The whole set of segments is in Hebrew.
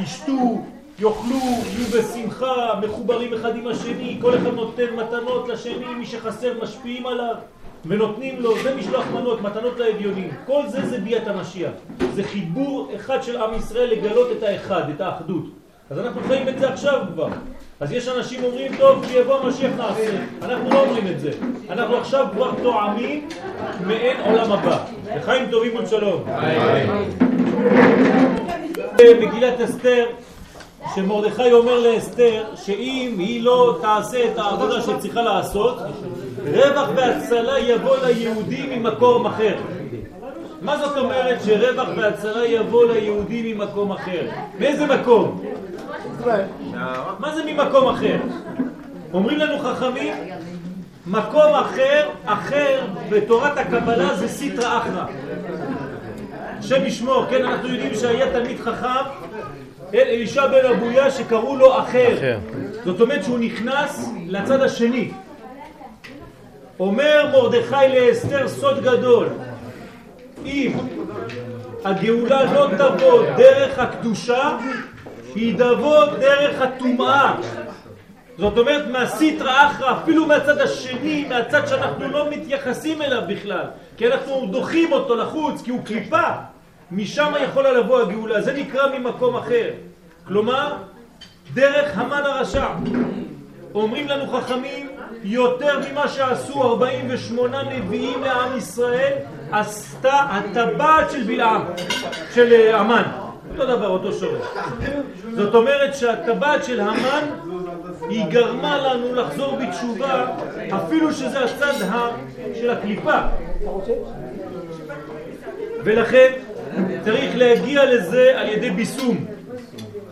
ישתו, יאכלו, יהיו בשמחה, מחוברים אחד עם השני, כל אחד נותן מתנות לשני, מי שחסר משפיעים עליו ונותנים לו, זה משלוח מנות, מתנות לאביונים. כל זה זה ביאת המשיח. זה חיבור אחד של עם ישראל לגלות את האחד, את האחדות. אז אנחנו חיים את זה עכשיו כבר. אז יש אנשים אומרים, טוב, כשיבוא המשיח נעשה. אנחנו לא אומרים את זה. אנחנו עכשיו כבר טועמים מעין עולם הבא. לחיים טובים ולשלום. מגילת אסתר, שמרדכי אומר לאסתר שאם היא לא תעשה את העבודה שצריכה לעשות, רווח והצלה יבוא ליהודים ממקום אחר. מה זאת אומרת שרווח והצלה יבוא ליהודים ממקום אחר? מאיזה מקום? מה זה ממקום אחר? אומרים לנו חכמים, מקום אחר, אחר בתורת הקבלה זה סיטרא אחרא. השם ישמור, כן, אנחנו יודעים שהיה תלמיד חכם, אלישע בן אבויה, שקראו לו אחר. אחר. זאת אומרת שהוא נכנס לצד השני. אומר מרדכי לאסתר סוד גדול, אם הגאולה לא תבוא דרך הקדושה, היא תבוא דרך הטומאה. זאת אומרת מהסיטרא אחרא, אפילו מהצד השני, מהצד שאנחנו לא מתייחסים אליו בכלל, כי אנחנו דוחים אותו לחוץ, כי הוא קליפה. משם יכולה לבוא הגאולה, זה נקרא ממקום אחר. כלומר, דרך המן הרשע. אומרים לנו חכמים, יותר ממה שעשו 48 נביאים לעם ישראל, עשתה הטבעת של בלעם, של אה, המן. אותו דבר, אותו שורש. זאת אומרת שהטבעת של המן היא גרמה לנו לחזור בתשובה אפילו שזה הצד של הקליפה. ולכן צריך להגיע לזה על ידי ביסום.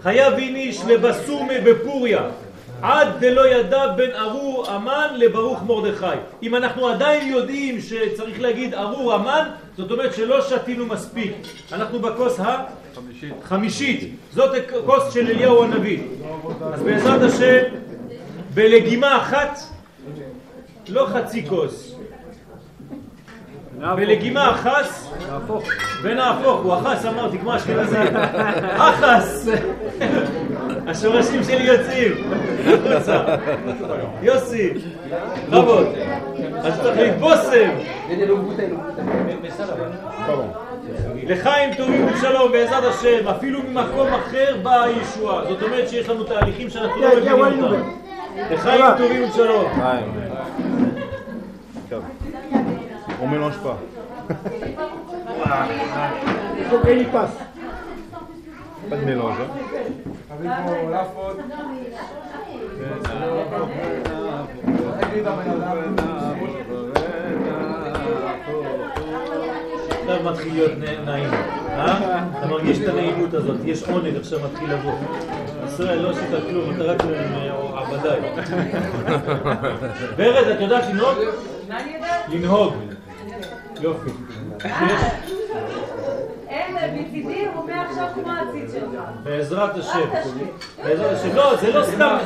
חייב איניש לבסומי בפוריה. עד דלא ידע בין ארור המן לברוך מרדכי. אם אנחנו עדיין יודעים שצריך להגיד ארור המן, זאת אומרת שלא שתינו מספיק. אנחנו בכוס החמישית. זאת הכוס של אליהו הנביא. אז בעזרת השם, בלגימה אחת, לא חצי כוס. בלגימה אחס, ונהפוך, הוא אחס אמרתי, כמו אשכנזי, אחס, השורשים שלי יוצאים, החוצה, יוסי, רבות, אז צריך להתבושם, לחיים טובים ושלום בעזרת השם, אפילו ממקום אחר באה הישועה, זאת אומרת שיש לנו תהליכים שאנחנו לא מבינים אותם, לחיים טובים ושלום. On mélange pas. Il faut qu'il y passe. Pas de mélange. Hein. עכשיו מתחיל להיות נעים, אה? אתה מרגיש את הנעימות הזאת, יש עונג עכשיו מתחיל לבוא. ישראל לא עשית כלום, אתה רק עבדיי. ורד, את יודעת לנהוג? לנהוג. יופי. בעזרת השם. בעזרת השם. לא, זה לא סתם.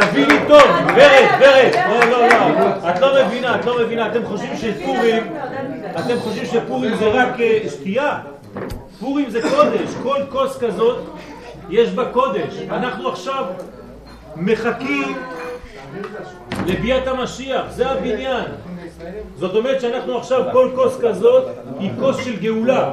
תביא לי טוב. ורד, ורד. לא, לא, לא. את לא מבינה, את לא מבינה. אתם חושבים שפורים, אתם חושבים שפורים זה רק אה, שתייה? פורים זה קודש. כל כוס כזאת יש בה קודש. אנחנו עכשיו מחכים לביאת המשיח. זה הבניין. זאת אומרת שאנחנו עכשיו, כל כוס כזאת היא כוס של גאולה.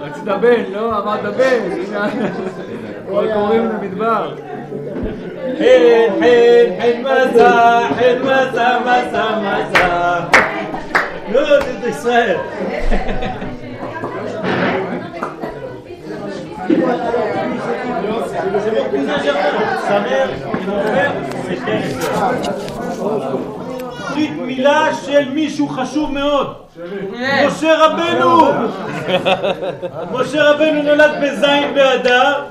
רצית בן, לא? אמרת בן. הנה, קול קוראים למדבר. חן, חן, חן מסע, חן מסע, מסע, מסע. לא, זה ישראל. ברית מילה של מישהו חשוב מאוד. משה רבנו! משה רבנו נולד בזין באדר,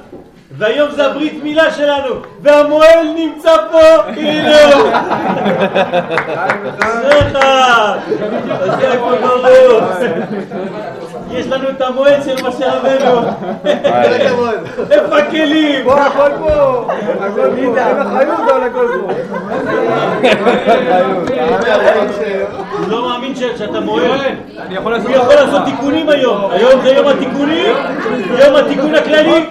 והיום זה הברית מילה שלנו, והמוהל נמצא פה, הוא! אשריך! השם הכל ברוך! יש לנו את המועד של משה רבנו! איפה הכלים? פה, הכל פה. הכל פה. אין אחריות על הכל פה. הוא לא מאמין שאתה מועל. הוא יכול לעשות תיקונים היום. היום זה יום התיקונים, יום התיקון הכללי.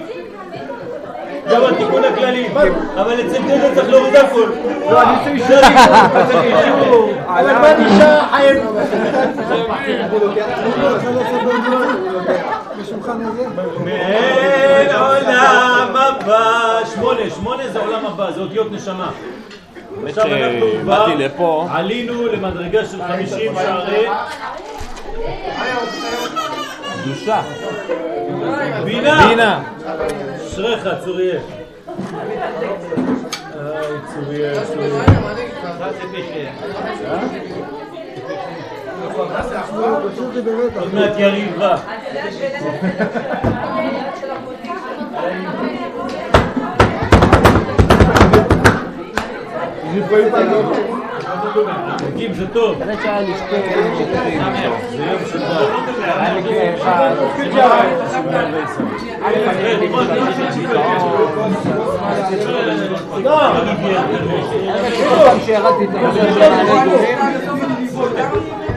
יום התיקון הכללי. אבל אצל דודו צריך להוריד הכל. לא, אני רוצה לשאול. אבל מה נשאר חיים? מעין עולם הבא. שמונה, שמונה זה עולם הבא, זה אותיות נשמה. עכשיו אנחנו כבר. עלינו למדרגה של 50 שערי קדושה. בינה. בינה. אשריך, צוריאל. איי, צוריאל, צוריאל. עוד מעט יריב בא. חוקים זה טוב. זה שהיה לי שתי זה יום של דת. היה לי כאחד. כל פעם שירדתי את הנושא של אדומים,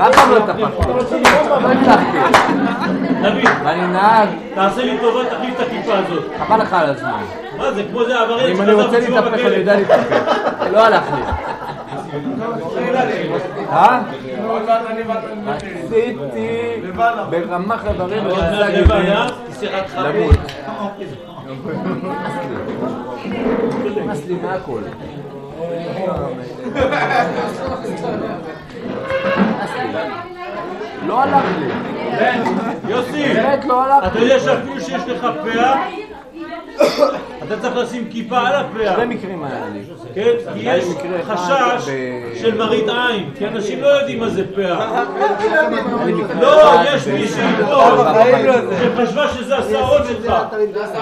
אף פעם לא טפחתי, לא הצלחתי. ואני נהג, תעשה לי טובה, תחליף את הכיפה הזאת. חבל לך על הזמן. מה זה, כמו זה עבריין אם אני רוצה להתהפך. אני יודע להתהפך. לא הלך לי. אה? רציתי ברמ"ח איברים ורצה חבר. למות. נמאס לי מהכל. לא הלך לי. יוסי, לא אתה לי. יודע שאפילו שיש לך פאה, אתה צריך לשים כיפה על הפאה. שני מקרים היה לי. כן? כי יש חשש של מראית עין, כי אנשים לא יודעים מה זה פאה. לי לא, יש מישהי בחיים לא פה שחשבה שזה השערות שלך.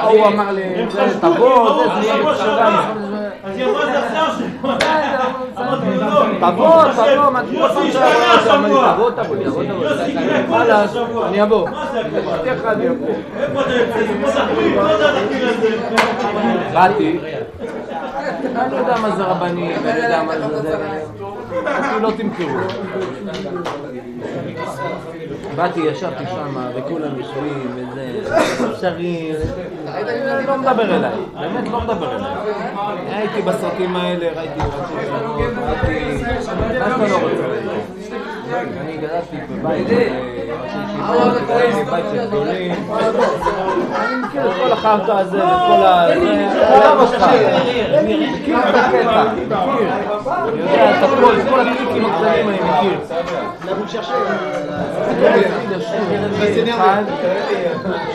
הוא אמר לי, תבוא, לא, אז היא אמרה זה השיער שלך. אמרתי לו לא. תבוא, תבוא? השתנה השבוע. תבוא, תבוא, תבוא, תבוא. יוסי יקרה חלאס, השבוע. אני אבוא. מה זה אבוא. איפה אתה יוצא? הזה? באתי, אני יודע מה זה רבנים, אני יודע מה זה אותי לא תמכרו. באתי, ישבתי שם, וכולם יושבים, וזה, שרים, אני לא מדבר אליי, באמת לא מדבר אליי. הייתי בסרטים האלה, ראיתי ראשי ראיתי... רוצה? אני גדלתי בבית, כל החרטא הזה כל ה... אבא שלך. מכיר את הקטע, מכיר. יודע את הכל, כל הטריקים הקטנים אני מכיר.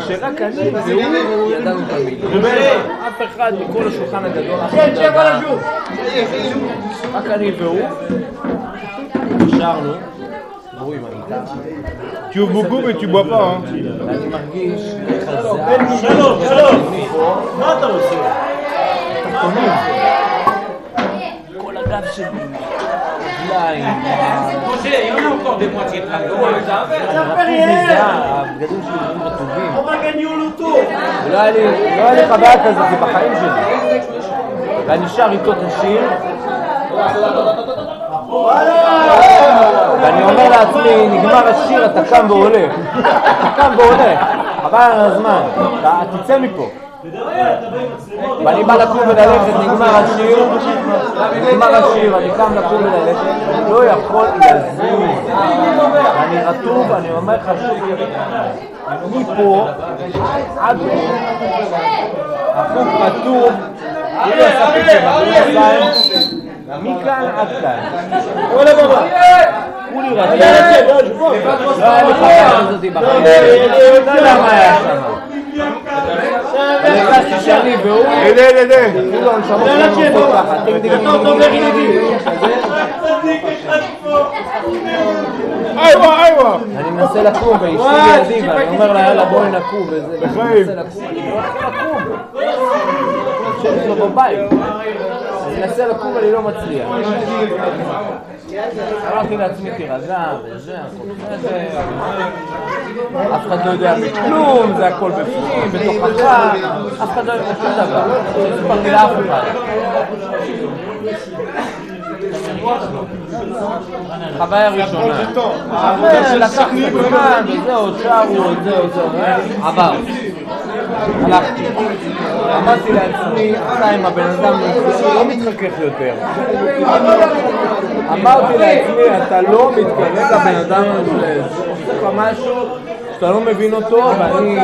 שרק אני והוא ידענו המילים. אף אחד מכל השולחן הגדול. רק אני והוא. שרנו, והוא עם הגיטרה. Tu ouvres beaucoup, mais tu bois pas. Hein. ואני מרגיש חזק. שלום, שלום. מה אתה עושה? כל הגב שלי, רגליים, Roger, il y en a encore des moitiés pleins de הרטוב מזה, הבגדים שלי נראים רטובים. ולא היה לי לא היה לי חוויה כזאת בחיים שלי. ואני שר איתו את השיר, ואני אומר לעצמי, נגמר השיר, אתה קם והולך. אתה קם והולך, חבל על הזמן, תצא מפה. ואני בא לקום וללכת, נגמר השיר, נגמר השיר, אני קם לקום וללכת, לא יכול לזוז. אני רטוב, אני אומר לך שוב, מפה עד פה, החוג רטוב, מכאן עד כאן. כולי רטוב, לא היה לי חוויה כזאת בחיים, לא יודע מה היה שם. הרגשתי שאני והוא. כאילו הנשמות שלנו עובדות ככה. אני מנסה לקום ואשתי לידי ואני אומר לה יאללה בואי נקום וזה ואני מנסה לקום, אני לא יכול לקום אני יושב אצלו בבית מנסה לקום ואני לא מצליח. אמרתי לעצמי תירגע וזה אף אחד לא יודע מכלום זה הכל בפנים בתוכך אף אחד לא יודע שום דבר. לא סיפרתי לאף אחד. חוויה ראשונה. אה, לקח זמן, וזהו, שרו, זהו, זהו, עבר. הלכתי. אמרתי לעצמי, אתה עם הבן אדם לא מתחכך יותר. אמרתי לעצמי, אתה לא מתקרב לבן אדם הזה, עושה לך משהו שאתה לא מבין אותו, ואני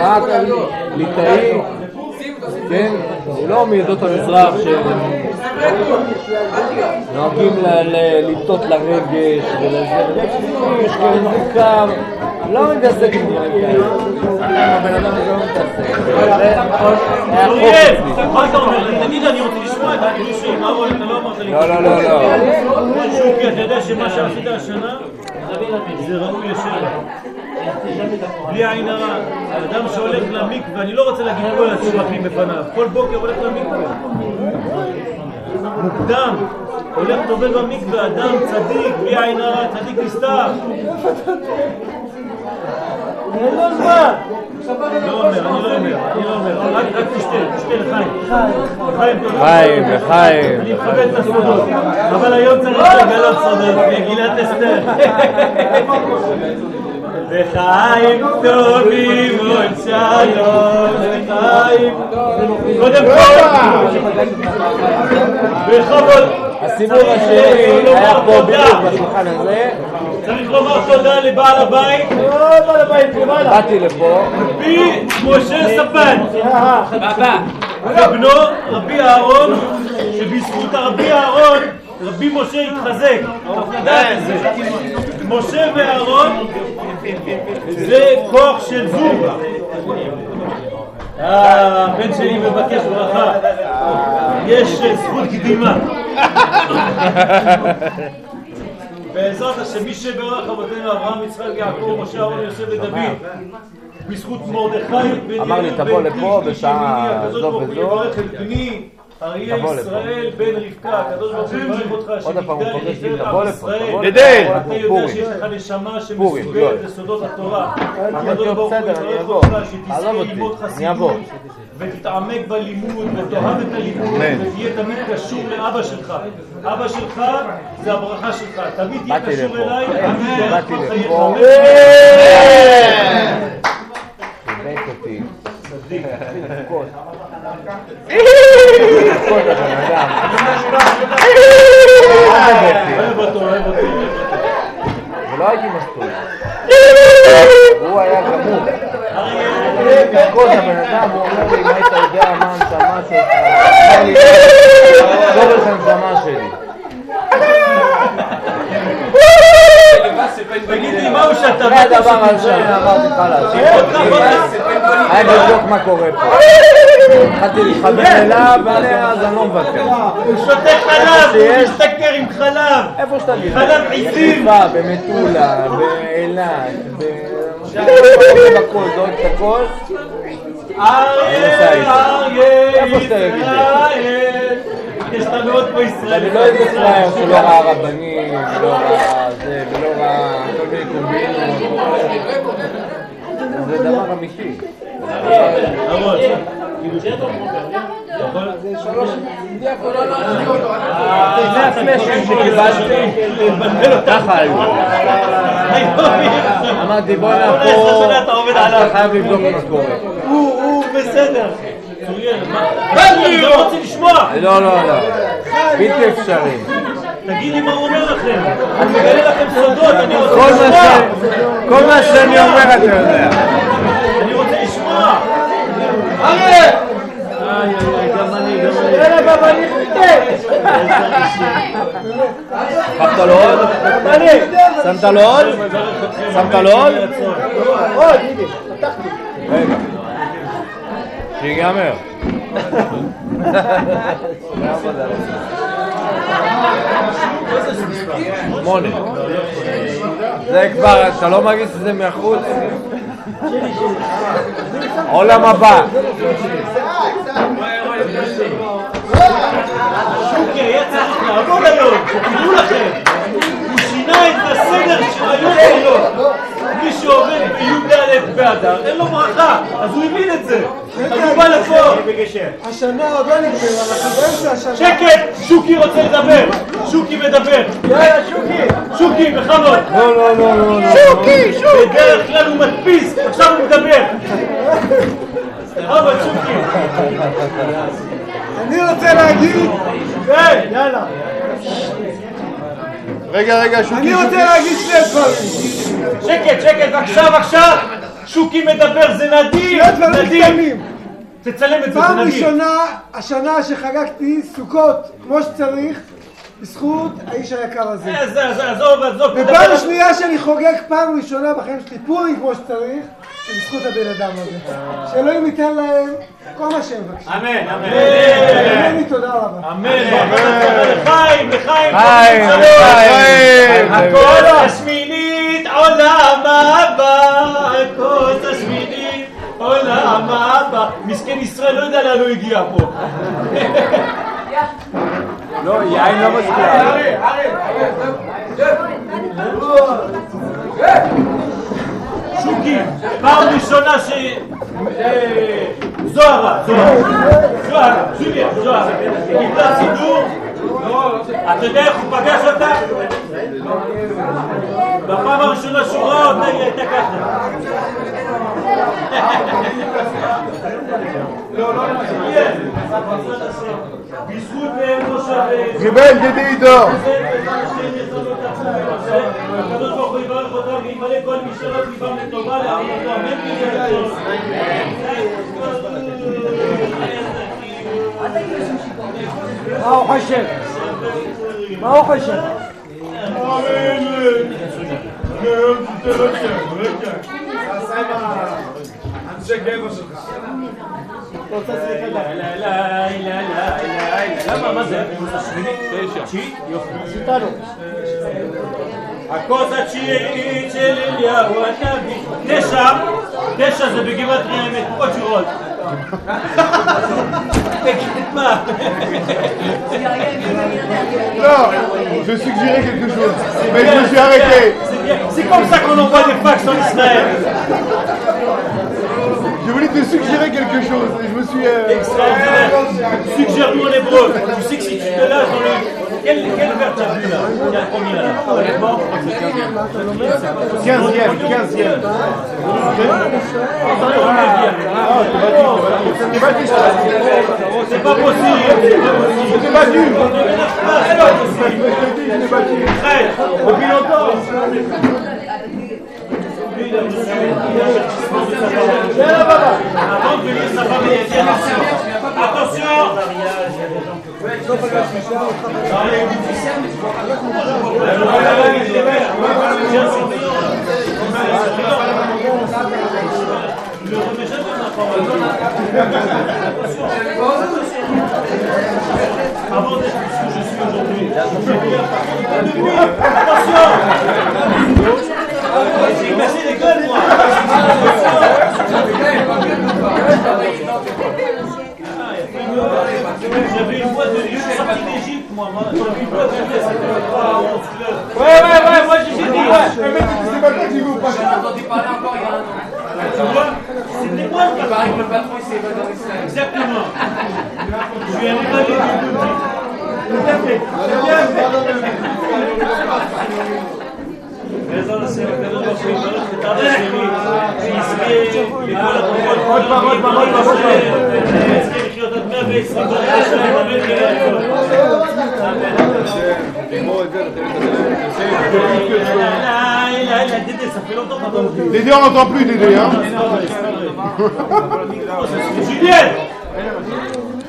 רק ליטאי, כן? לא מעדות המזרח שנוהגים לטעות לרגש ולזה, יש כאלה מורכב, לא מתעסק עם דברים כאלה. הבן אדם הזה לא מתעסק. אוריאל. מה אתה אומר? תגיד, אני רוצה לשמוע את שלי, מה רואי, אתה לא אמרת לי. לא, לא, לא, לא. אתה יודע שמה שעשית השנה, זה ראוי לשבח. בלי עין הרע, אדם שהולך למקווה, אני לא רוצה להגיד כל השבחים בפניו, כל בוקר הולך למקווה. מוקדם, הולך טובל במקווה, אדם צדיק, בלי עין הרע, צדיק נסתר. אין לו זמן. לא אומר, אני לא אומר, אני לא אומר, רק תשתה, תשתה תודה. חיים, לחיים. אני מכבד את הסודות, אבל היום צריך לגלות סודות, מגילת אסתר. וחיים טובים עוד שלום, וחיים... קודם כל, בכבוד. הסיבוב השני היה פה. בדיוק בשולחן הזה, צריך לומר תודה לבעל הבית, באתי לפה, רבי משה ספן. Baba, ובנו רבי אהרון, שבזכות הרבי אהרון, רבי משה התחזק. צריך לדעת את זה. משה ואהרון זה כוח של זוג. אה, הבן שלי מבקש ברכה. יש זכות קדימה. בעזרת השם, מי שברך אבותינו אברהם, יצחק, יעקב, משה, אהרון, יוסף ודוד. בזכות מרדכי אמר לי, תבוא לפה בשעה זו וזו. אריה. ישראל בן רבקה, הקדוש ברוך הוא יברך אותך, אותי, לתפארת עם ישראל. גדל. אתה יודע. שיש לך נשמה שמסוגלת לא. לסודות התורה. הקדוש ברוך הוא יברך אבוא. אותך, שתזכה ללמוד. חסידות, ותתעמק בלימוד, ותאהב את הלימוד, אמן. ותהיה תמיד קשור לאבא שלך. אבא שלך זה הברכה שלך. תמיד תהיה קשור. אליי, אני אברך de carta? Foi, לא הייתי מסטול. הוא היה גמור. כל הבן אדם, הוא אומר לי, מה אתה יודע, מה הנשמה שלך? דוברסן זמה שלי. תגיד לי, מהו שאתה אחרי הדבר הזה אמרתי. אני לבדוק מה קורה פה. התחלתי להתחבר אליו, ואז אני לא מוותר. הוא שותה חלב, הוא משתכר עם חלב. איפה שתגיד. חלב עיזים. במטולה, באילת, ב... בכל, זורק את הכל. אריה, אריה, שאתה. ישראל. יש לנו עוד פה. אני לא איזה פראייר שלא ראה רבנים, ולא ראה זה, ולא כל מיני קומבינות. זה דבר אמיתי. אהרון, זה הפלאשים שקיבלתי, ככה היו. אמרתי בואנה פה, אתה חייב לבדוק מה קורה. הוא, בסדר. לא רוצה לשמוע. לא, לא, לא. בלתי אפשרי. תגיד לי מה הוא אומר לכם. אני מגלה לכם סודות, אני רוצה כל מה לשמוע. כל מה שאני אומר אתה יודע. אני רוצה לשמוע. אריה! איי, איי, איי, גם אני, גם אני. יאללה בבא נכנס! שמת לו עוד? שמת לו עוד? שמת לו עוד? עוד, הנה, פתחתי. רגע. שיגמר. שמונה. זה כבר, אתה לא מרגיש את זה מהחוץ? עולם הבא. היה צריך לעבוד היום, תדעו לכם. הוא שינה את הסדר של שלו. שעובד בי"ד באדר, אין לו ברכה. אז הוא הבין את זה. אז הוא בא לפה. השנה עוד לא נגמרה, אנחנו באמצע השנה. שקט! שוקי רוצה לדבר! שוקי מדבר! יאללה, שוקי! שוקי, בכבוד! לא, לא, לא, לא, לא. שוקי, שוקי! בדרך כלל הוא מדפיס, עכשיו הוא מדבר! אבל שוקי! אני רוצה להגיד, היי! יאללה, רגע, רגע, שוקי, אני רוצה להגיד שני דברים. שקט, שקט, בבקשה, בבקשה! שוקי מדבר, זה נדיר! שני דברים נדיר! קטנים. תצלם את זה, זה פעם נדיר! ראשונה, השנה שחגגתי סוכות כמו שצריך, בזכות האיש היקר הזה. אה, זה, זה, עזוב, עזוב, ופעם שנייה שאני חוגג פעם ראשונה בחיים שלי פורים כמו שצריך, זה בזכות הבן אדם הזה. שאלוהים ייתן להם כל מה שהם מבקשים. אמן, אמן. ממני תודה רבה. אמן. לחיים, לחיים. חיים, חיים. הכוס השמינית עולם הבא, הכוס השמינית עולם הבא. מסכן ישראל לא יודע לאן הוא הגיע פה. לא, יין לא משפיע. שוקי, פעם ראשונה ש... אה, זוהרה, זוהרה, זוהרה, ג'וליה, זוהרה, קיבלה סידור, אתה יודע איך הוא פגש אותה? בפעם הראשונה שהוא ראה אותה היא הייתה ככה. جبال جديدة ما هو حشد ما هو حشد הכוס התשיעית של אליהו הנביא. תשע, תשע זה בגימטריה אמת, עוד שורות. תגיד מה? Non, je suggérais quelque chose. Mais je me suis arrêté. C'est bien. C'est comme ça qu'on envoie des fax en Israël. Je voulais te suggérer quelque chose. Et je me suis. euh, Extraordinaire. Suggère-nous en hébreu. Tu sais que si tu te lâches dans le... Quel, quel verbe tu as vu là Il y a combien là Honnêtement, je crois que c'est 15e. 15e, 15e. Attendez, on est bien. T'es battu. C'est pas possible. C'est pas possible. T'es battu. C'est pas il a. Avant de venir, sa famille a dit attention. Attention Attention j'avais une boîte de lieu d'Égypte, moi. J'avais une de Ouais, ouais, ouais, moi j'ai dit, ouais. Mais tu sais pas quoi pas. Entendu parler encore il C'était moi le le patron il s'est évadé en Israël. Exactement. Je lui ai évadé le Tout à fait. Dédé, on n'entend plus hein.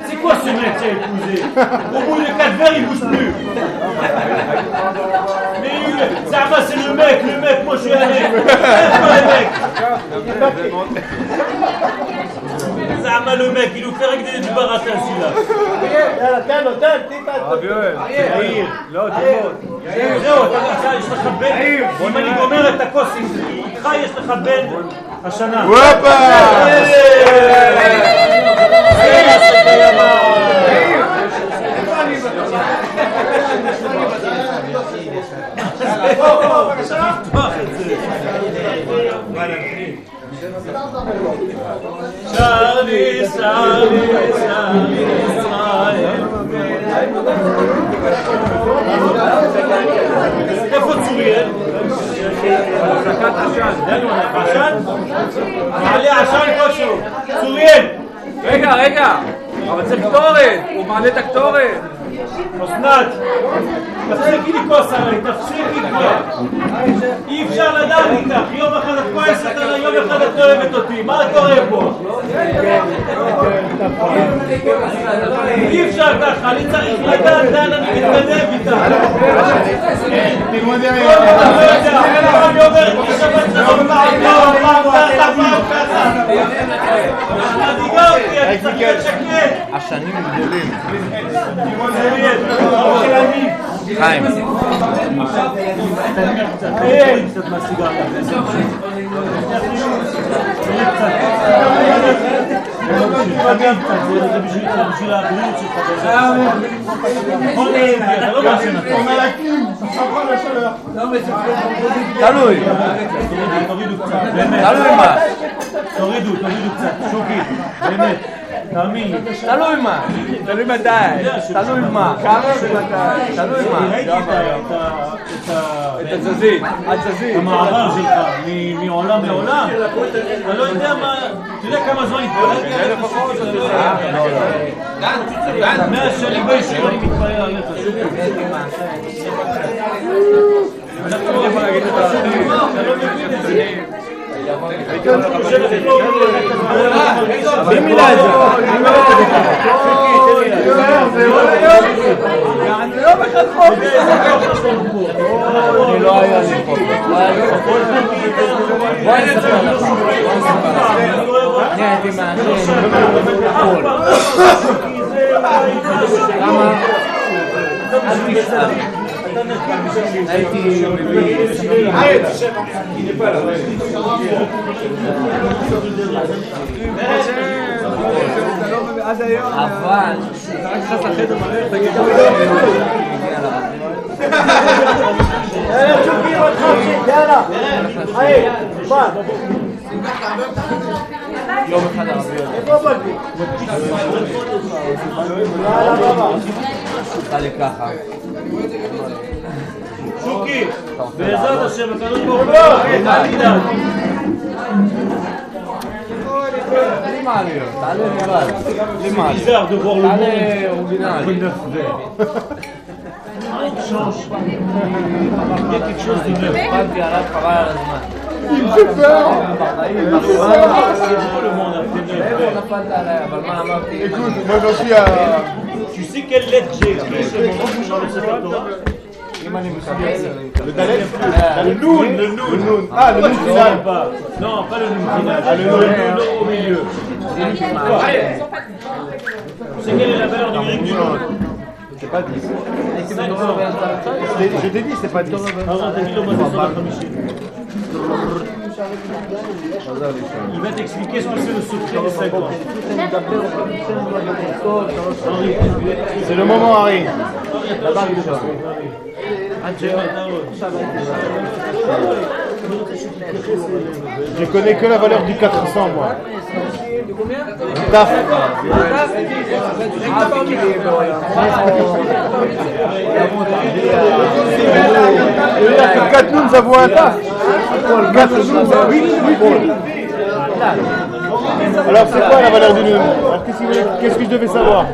C'est quoi ce mec qui a épousé? Au bout de quatre verres, il bouge plus. C'est le mec, le mec, moi je suis un mec. C'est pas le mec. Ça va, le mec, il nous fait régler du baratin celui-là. זהו, אתה אתה- יש לך בן, אם אני גומר את הכוס איתך, יש לך בן השנה. Hop שרי, שרי, שרי, ישראל. איפה צוריאל? הפסקת עשן. דנו, עשן? מעלה עשן כלשהו. צוריאל! רגע, רגע, אבל צריך קטורת, הוא מעלה את הקטורת. אסנת, תפסיקי לכעוס עליי, תפסיקי כבר. אי אפשר לדעת איתך, יום אחד את כועסת עליי, יום אחד את לא אוהבת אותי, מה קורה פה? אי אפשר ככה, אני צריך לדעת לאן אני מתקדם איתך. לא אני לא, להיות שקט. השנים גדולים. חיים. תלוי, מה, תורידו, תורידו קצת, שוקי, באמת. תאמין. לי. תלוי מה, תלוי מתי, תלוי מה, כמה ומתי, תלוי מה. את התזזית, התזזית. המעבר שלך מעולם לעולם, אתה לא יודע מה, אתה יודע כמה זמן התפללתי עליך? מאה שנים אני מתפלל עליך, שוקי. אנחנו יכולים להגיד את ה... אתה לא מבין את זה. מי מילא את זה? מי מילא את אני לא היה לי פה. לא היה הייתי מעשן הכל. למה? אל תשתף. הייתי מביא... אבל... יום אחד ערבי עשה לי ככה. שוקי, בעזרת השם, הקדוש ברוך הוא, אל תדאג. בלי מעליות, תעלה לבד. בלי מעליות. bizarre de voir le monde תעלה אורגינלי. neuf verts. change. Il y a quelque chose de neuf. אכפת עליו חבל על הזמן. Il fait peur. C'est beau le monde après neuf איפה verts. נפלת עליי? אבל מה אמרתי? Écoute, moi j'en suis à Tu sais quelle lettre j'ai écrit chez mon oncle dans le le Dalet Le Noun, le Noun. Ah, le Pourquoi Noun final. Non, pas le Noun final. Ah, le le Noun. Au milieu. Sais quelle est la valeur numérique du Noun? C'est pas 10. 50. Je t'ai dit, c'est pas 10. Avant, t'as dit le mot de Zohar Hamishim. Il va t'expliquer ce que c'est le secret des 50. Henri, C'est le moment, Harry. Je connais que la valeur du 400, moi. Taf. 4 nouns, ça vaut un taf. 4 nouns, ça vaut 8 Alors, c'est quoi la valeur du noun qu'est-ce que je devais savoir?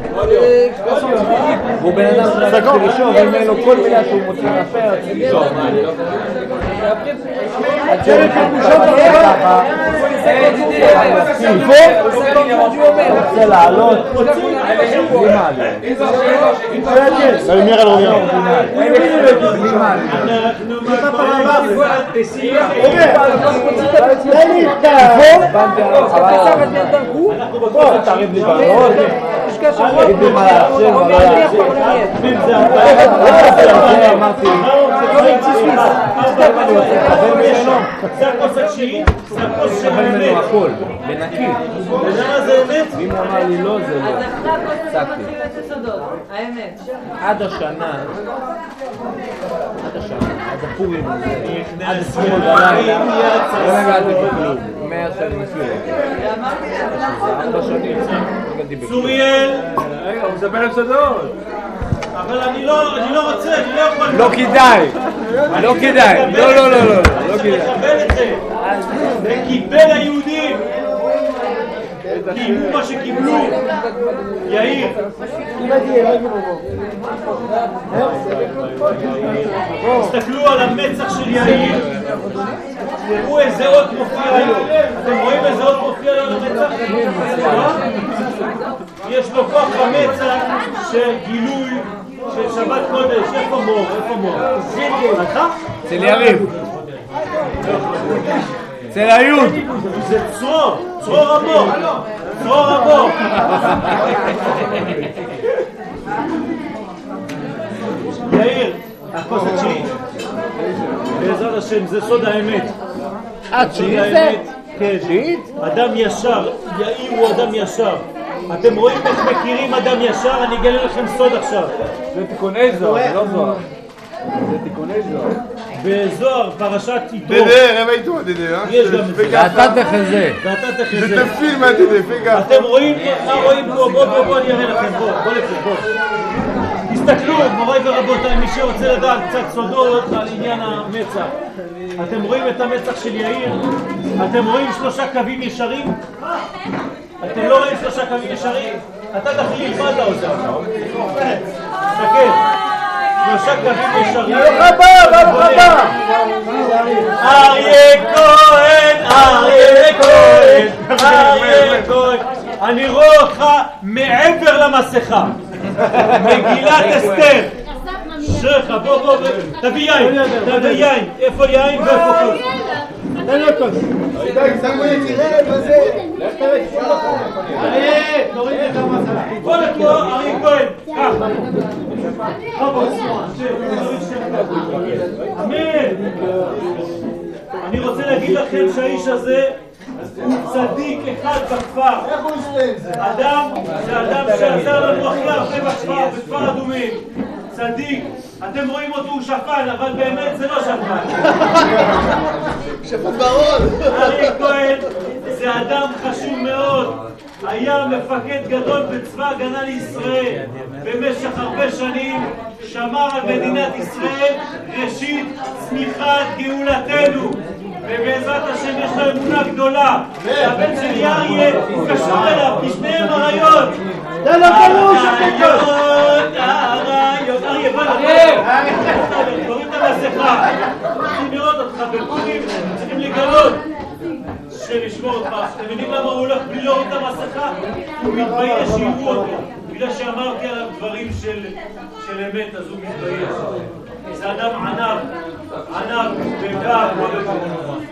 והוא בן אדם שרק רוצה לישון, ואם אין לו כל מילה שהוא מוציא מהפה, אז לישון. רוצה לעלות, בלי מעלה. esquece o. זה הכוס התשיעית, זה הכוס של האמת. הכל, בנקי. ולמה זה אמת? אם הוא אמר לי לא, זה לא. אז עכשיו לא הפסקתי. תספר את הסודות, האמת. עד השנה, עד השנה, עד הפורים, עד השמאל בלילה, לא נגעתי בכלום. מאה אותו. ארבע שנים. צוריאל, רגע, הוא מספר את סודות. אבל אני לא, אני לא רוצה, אני לא יכול. לא כדאי, לא כדאי. לא, לא, לא, לא, לא כדאי. וקיבל היהודים. קיימו מה שקיבלו. יאיר. תסתכלו על המצח של יאיר. תראו איזה אות מופיע לו. אתם רואים איזה אות מופיע לו על המצח? יש לו כוח במצח של גילוי של שבת קודש. איפה מור? איפה מור? אתה? אצל יריב. אצל היוד. זה צרור, צרור המור, צרור המור. יאיר, הכוס התשיעית. בעזרת השם, זה סוד האמת. אה, סוד האמת. כן. אדם ישר, יאיר הוא אדם ישר. אתם רואים איך מכירים אדם ישר? אני אגלה לכם סוד עכשיו. זה תיקוני זוהר, זה לא זוהר. זה תיקוני זוהר. בזוהר, פרשת יתרו, Dédé, réveille-toi, Dédé. Hein. יש גם את זה. ואתה תחזה. ואתה תחזה. Dédé, fais gaffe. אתם רואים, מה רואים פה? בואו בואו בואו אני אראה לכם, בואו, בואו לפה, בואו. תסתכלו, מוריי ורבותיי, מי שרוצה לדעת קצת סודות על עניין המצח. אתם רואים את המצח של יאיר? אתם רואים שלושה קווים ישרים? אתם לא רואים שלושה קווים ישרים? אתה תחליט מה אתה עושה עכשיו. תסתכל. שלושה קווים ישרים. ברוך הבא, ברוך הבא. אריה כהן, אריה כהן, אריה כהן. אני רואה אותך מעבר למסכה. מגילת אסתר. שלך, בוא, בוא, תביא יין, תביא יין. איפה יין ואיפה כוס? תן לו כוס. כהן. אמן. אני רוצה להגיד לכם שהאיש הזה הוא צדיק אחד בכפר. אדם, זה אדם שעזר לנו הכי הרבה בכפר, בכפר אדומים. צדיק. אתם רואים אותו, הוא שפן, אבל באמת זה לא שפן. שפן ברון. אריה כהן זה אדם חשוב מאוד. היה מפקד גדול בצבא הגנה לישראל במשך הרבה שנים, שמר על מדינת ישראל, ראשית צמיחת גאולתנו. ובעזרת השם יש לו אמונה גדולה. והבן שלי אריה, הוא קשור אליו, כי שניהם אריות. תן לו פירוש, אריות, תוריד את המסכה. צריכים לראות אותך בפורים, אותך. אתם יודעים למה הוא הולך בלי להוריד את המסכה? הוא מתבייש שיראו אותו. בגלל שאמרתי עליו דברים של, אמת, אז הוא מתבייש. זה אדם ענב, ענב וקר, לא בקורונה.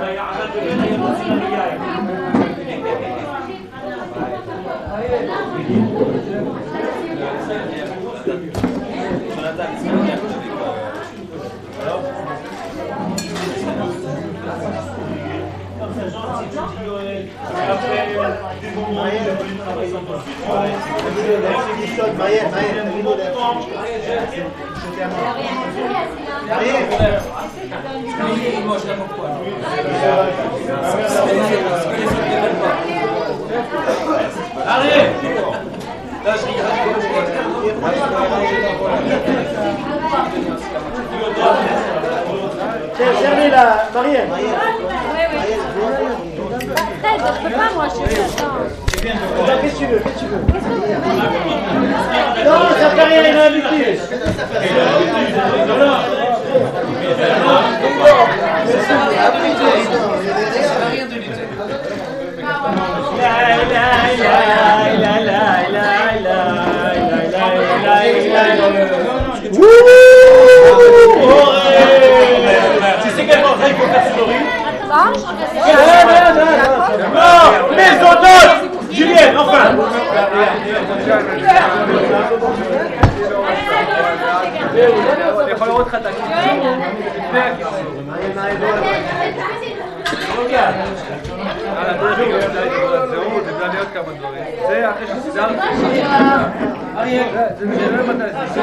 היה ענב ובין היה מוציא לנו יין. Allez Servez la Marielle. Oui, oui. Après, je peux pas, moi, je suis. Qu'est-ce que tu veux Qu'est-ce que tu veux Non, ça fait rien, il a là, Tu sais quelle faire Non, non, non enfin על הדרך זהות, זה להיות כמה דברים. זה אחרי שסידרתי. אריה, זה לא מתי זה.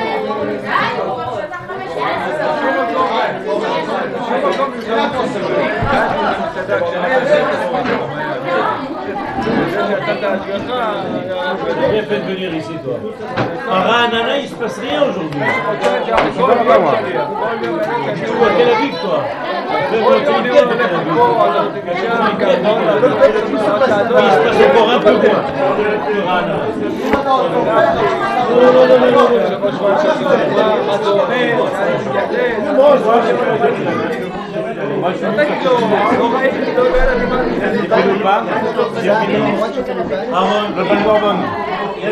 Bien fait de venir ici, toi. À Ranana, il se passe rien aujourd'hui. Tu es à Tel Aviv, toi.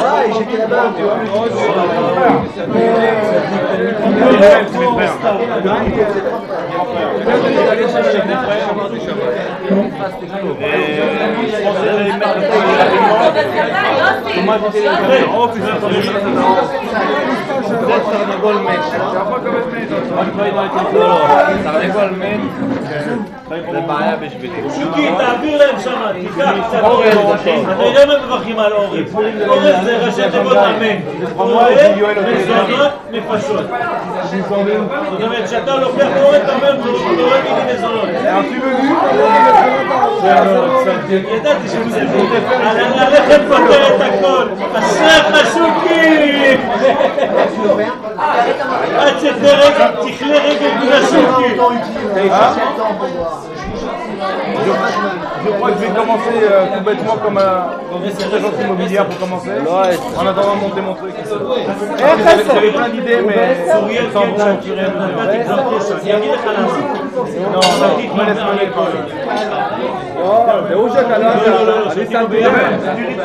Ah, j'étais là-bas, tu vois. Oh, c'est שוקי, תעביר להם שם, תיקח קצת אורז. אתה יודע מה מברכים על אורז? אורז זה ראשי תיבות אמן. אוהב, מזונות, נפשות. זאת אומרת, כשאתה לוקח אורז, אתה אומר, אוהב איתי מזונות. ידעתי שזה על הלחם פותר את הכל. אשריך שוקי! עד שתכלה רגל מן השוקי. Je crois que je vais commencer euh, tout bêtement comme euh, dans une petite agence immobilière pour commencer. En attendant de monter mon truc. J'avais j'avais plein d'idées, mais sans me censurer à mesure. אני אגיד לך למה. Non, non, me laisse me laisse pas. והוא שקלה, אני שמתי לב, זה du riz de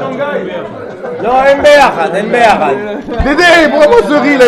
Shanghai. לא, אין ביחד, אין ביחד. Dédé, prends-moi ce riz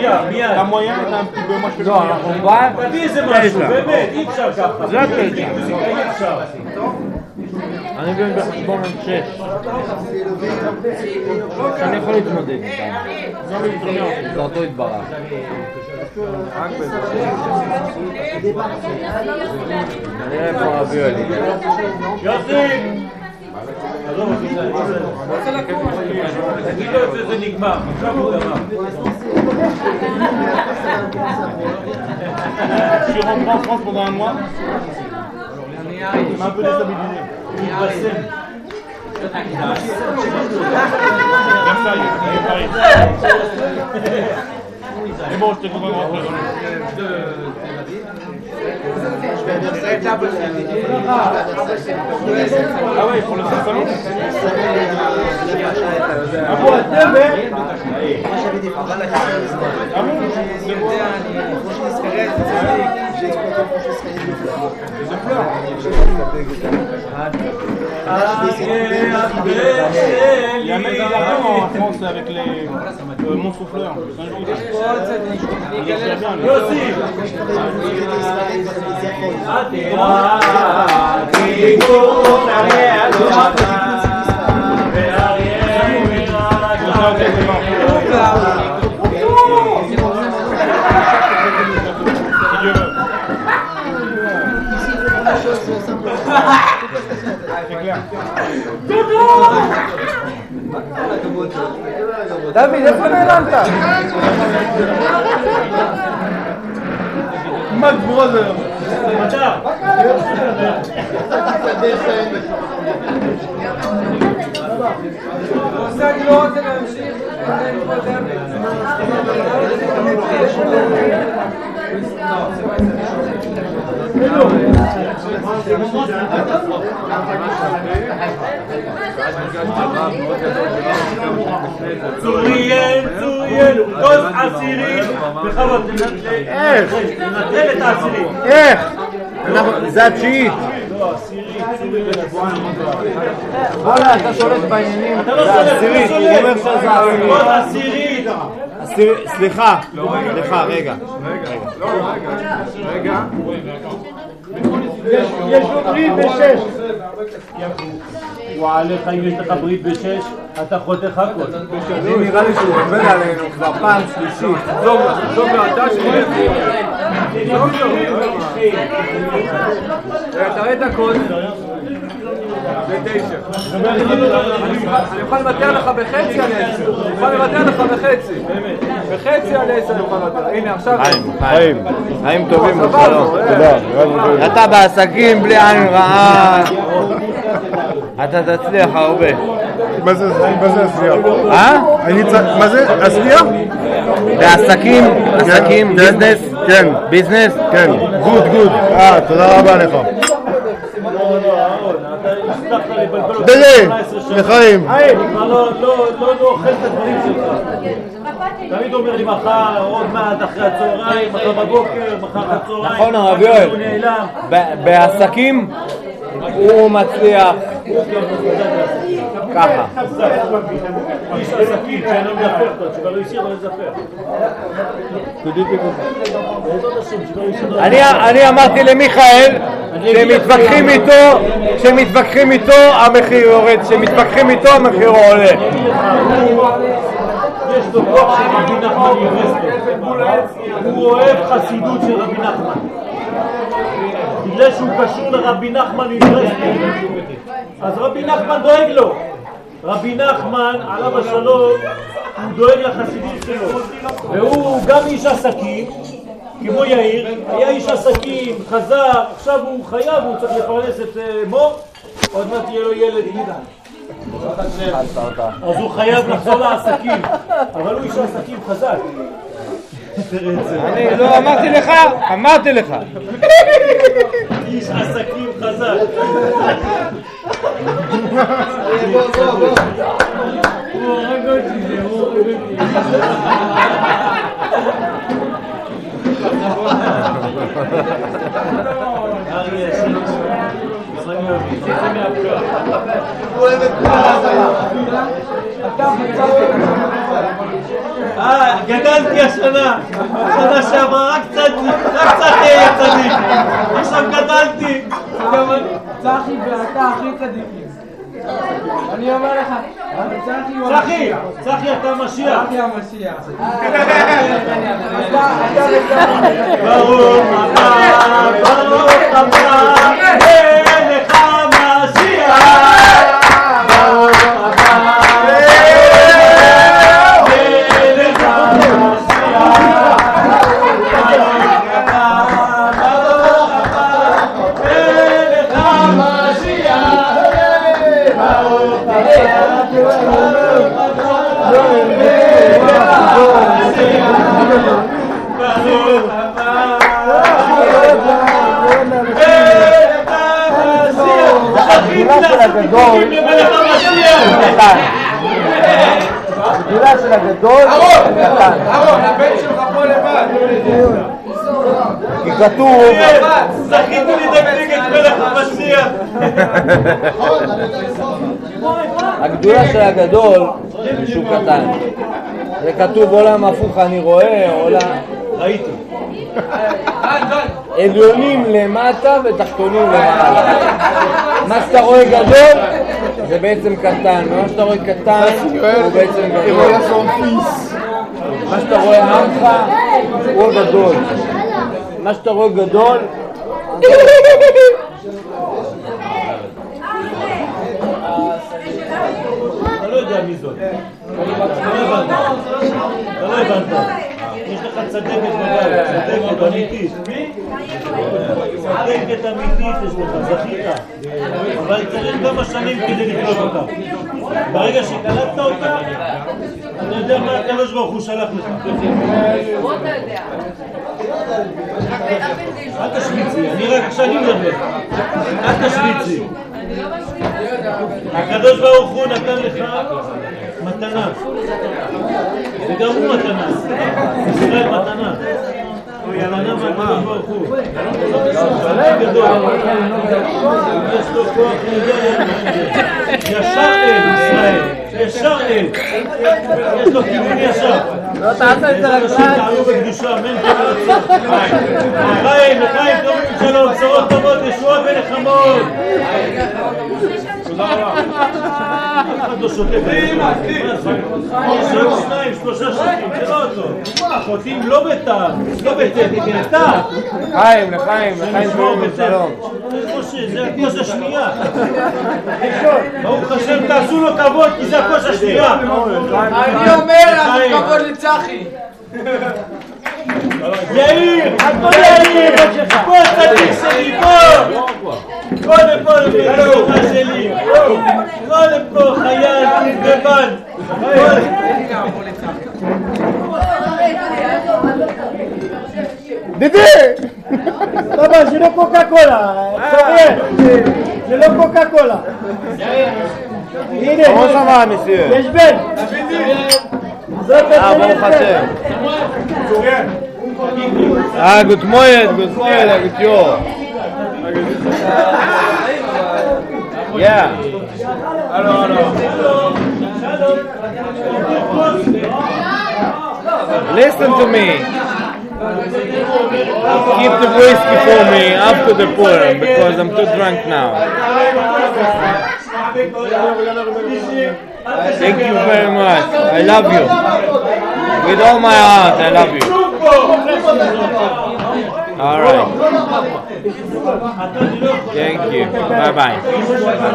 petit, מיד. Moi, je fais le לא. אנחנו בא... תביא איזה משהו. באמת, אי אפשר ככה. זה התשע. אני מבין בחשבון עם שש. שאני יכול להתמודד איתם. זה אותו יתברך. נראה איפה רבי אלי. יוסי! תגיד לו שזה נגמר, עכשיו הוא גמר. Je suis en France pendant un mois. Il m'a un peu déstabilisé. Mais bon, je. Ah ouais, pour le salon Ah bon, il y a même des en France avec les euh, monstres fleurs. Il y a aussi Dudu! David, é panelanta! مقبوله مجاب Thank you. צוריאל, צוריאל, כוס עשירית, בכבוד, איך? תנטרל את העשירית. איך? זה התשיעית. לא, וואלה, אתה שולט בעניינים. אתה לא זה שולט, אתה עשירית, הוא אומר. שזה כוס עשירית. עשירית. עשירית. סליחה, סליחה, רגע. יש לו ברית בשש. וואלה, אם יש לך ברית בשש, אתה חותך הכל. אני נראה לי שהוא עובד עלינו כבר פעם שלישית. תראה את הקוד. אני יכול לוותר לך בחצי על עשר. אני יכול לוותר לך בחצי. בחצי על עשר אני יכול לוותר. הנה עכשיו. חיים, חיים, חיים טובים בשלום. אה. אתה בעסקים בלי עין רעה, אתה תצליח הרבה. מה זה עשייה? אה? מה זה? עשייה? בעסקים, עסקים, business, כן. business, כן. good good. אה, תודה רבה לך. דדי, לחיים. אני כבר לא- לא לא- לא אוכל את הדברים שלך. תמיד אומר לי מחר, עוד מעט אחרי הצהריים, מחר בבוקר, מחר אחרי הצהריים. נכון, הרב יואל. בעסקים הוא מצליח ככה. אני, אמרתי למיכאל שמתווכחים איתו, שמתווכחים איתו המחיר יורד, שמתווכחים איתו המחיר עולה. הוא אוהב חסידות של רבי נחמן. בגלל שהוא קשור לרבי נחמן. אז רבי נחמן דואג לו. רבי נחמן, עליו השלום, הוא דואג לחסידים שלו. והוא גם איש עסקים, כמו יאיר, היה איש עסקים, חזר, עכשיו הוא חייב, הוא צריך לפרנס את אה, מור, עוד מעט יהיה לו ילד. אז הוא חייב לחזור לעסקים, אבל הוא איש עסקים חזק. אני לא אמרתי לך, אמרתי לך. איש עסקים חזק. הוא הרג אותי, זה, הוא הרג אותי. אריה, גם אני אוהב את זה, זה מהפקעה. הוא אוהב את אה, גדלתי השנה, שנה שעברה רק קצת, רק קצת אה, צדיק, עכשיו גדלתי, גם אני. צחי ואתה הכי צדיקים. אני אומר לך, צחי הוא צחי, צחי אתה משיח. צחי המשיח. ברוך הבא, ברוך הבא, מלך הגדולה של הגדול זה שהוא קטן. זה כתוב עולם הפוך אני רואה, עולם... ראיתי. עליונים למטה ותחתונים למעלה. מה שאתה רואה גדול זה בעצם קטן, ומה שאתה רואה קטן הוא בעצם גדול. מה שאתה רואה עמך הוא הגדול. מה שאתה רואה גדול אתה לא יודע מי זאת. אתה לא הבנת. אתה לא הבנת. יש לך צדקת בבית, צדקת אמיתית. צדקת אמיתית יש לך, זכית. אבל צריך כמה שנים כדי לקלוט אותה. ברגע שקלטת אותה, אתה יודע מה הקדוש ברוך הוא שלח לך. אל תשמיצי, אני רק כשאני מדבר. אל תשמיצי. הקדוש ברוך הוא נתן לך מתנה, וגם הוא מתנה, ישראל מתנה. מתנה מהקדוש ברוך הוא. שלם גדול. יש לו כוח נהדר. ישר אל ישראל, ישר אל. יש לו כיוון ישר. לא תעשה את זה רק אנשים תעלו בקדושה, אמן ורצון. לחיים, לחיים שלום, בשורות טובות, ישועות ונחמות. לא שותה באמא. יש רק שניים, שלושה שותים, זה לא טוב. שותים לא בטעם, לא בטעם, בטעם. לחיים, לחיים, לחיים ושלום. זה הכוס השנייה. ברוך השם, תעשו לו כבוד, כי זה הכוס השנייה. אני אומר, עשו כבוד לצחי. יאיר, הכל יאיר, פה הצדיק שלי, פה! בוא לפה, בן שלי, בוא לפה, חייל, לבד. דידי! סבבה, זה לא קוקה קולה, זה לא קוקה קולה. הנה, Comment ça va, messieurs יש בן. זאת Ah, ברוך השם. Ah, good morning, good morning, good yo. Yeah. Alors, alors. Listen to me. Keep the whiskey for me after the Purim because I'm too drunk now. Thank you very much. I love you. With all my heart, I love you. All right. Thank you. Bye bye. Bye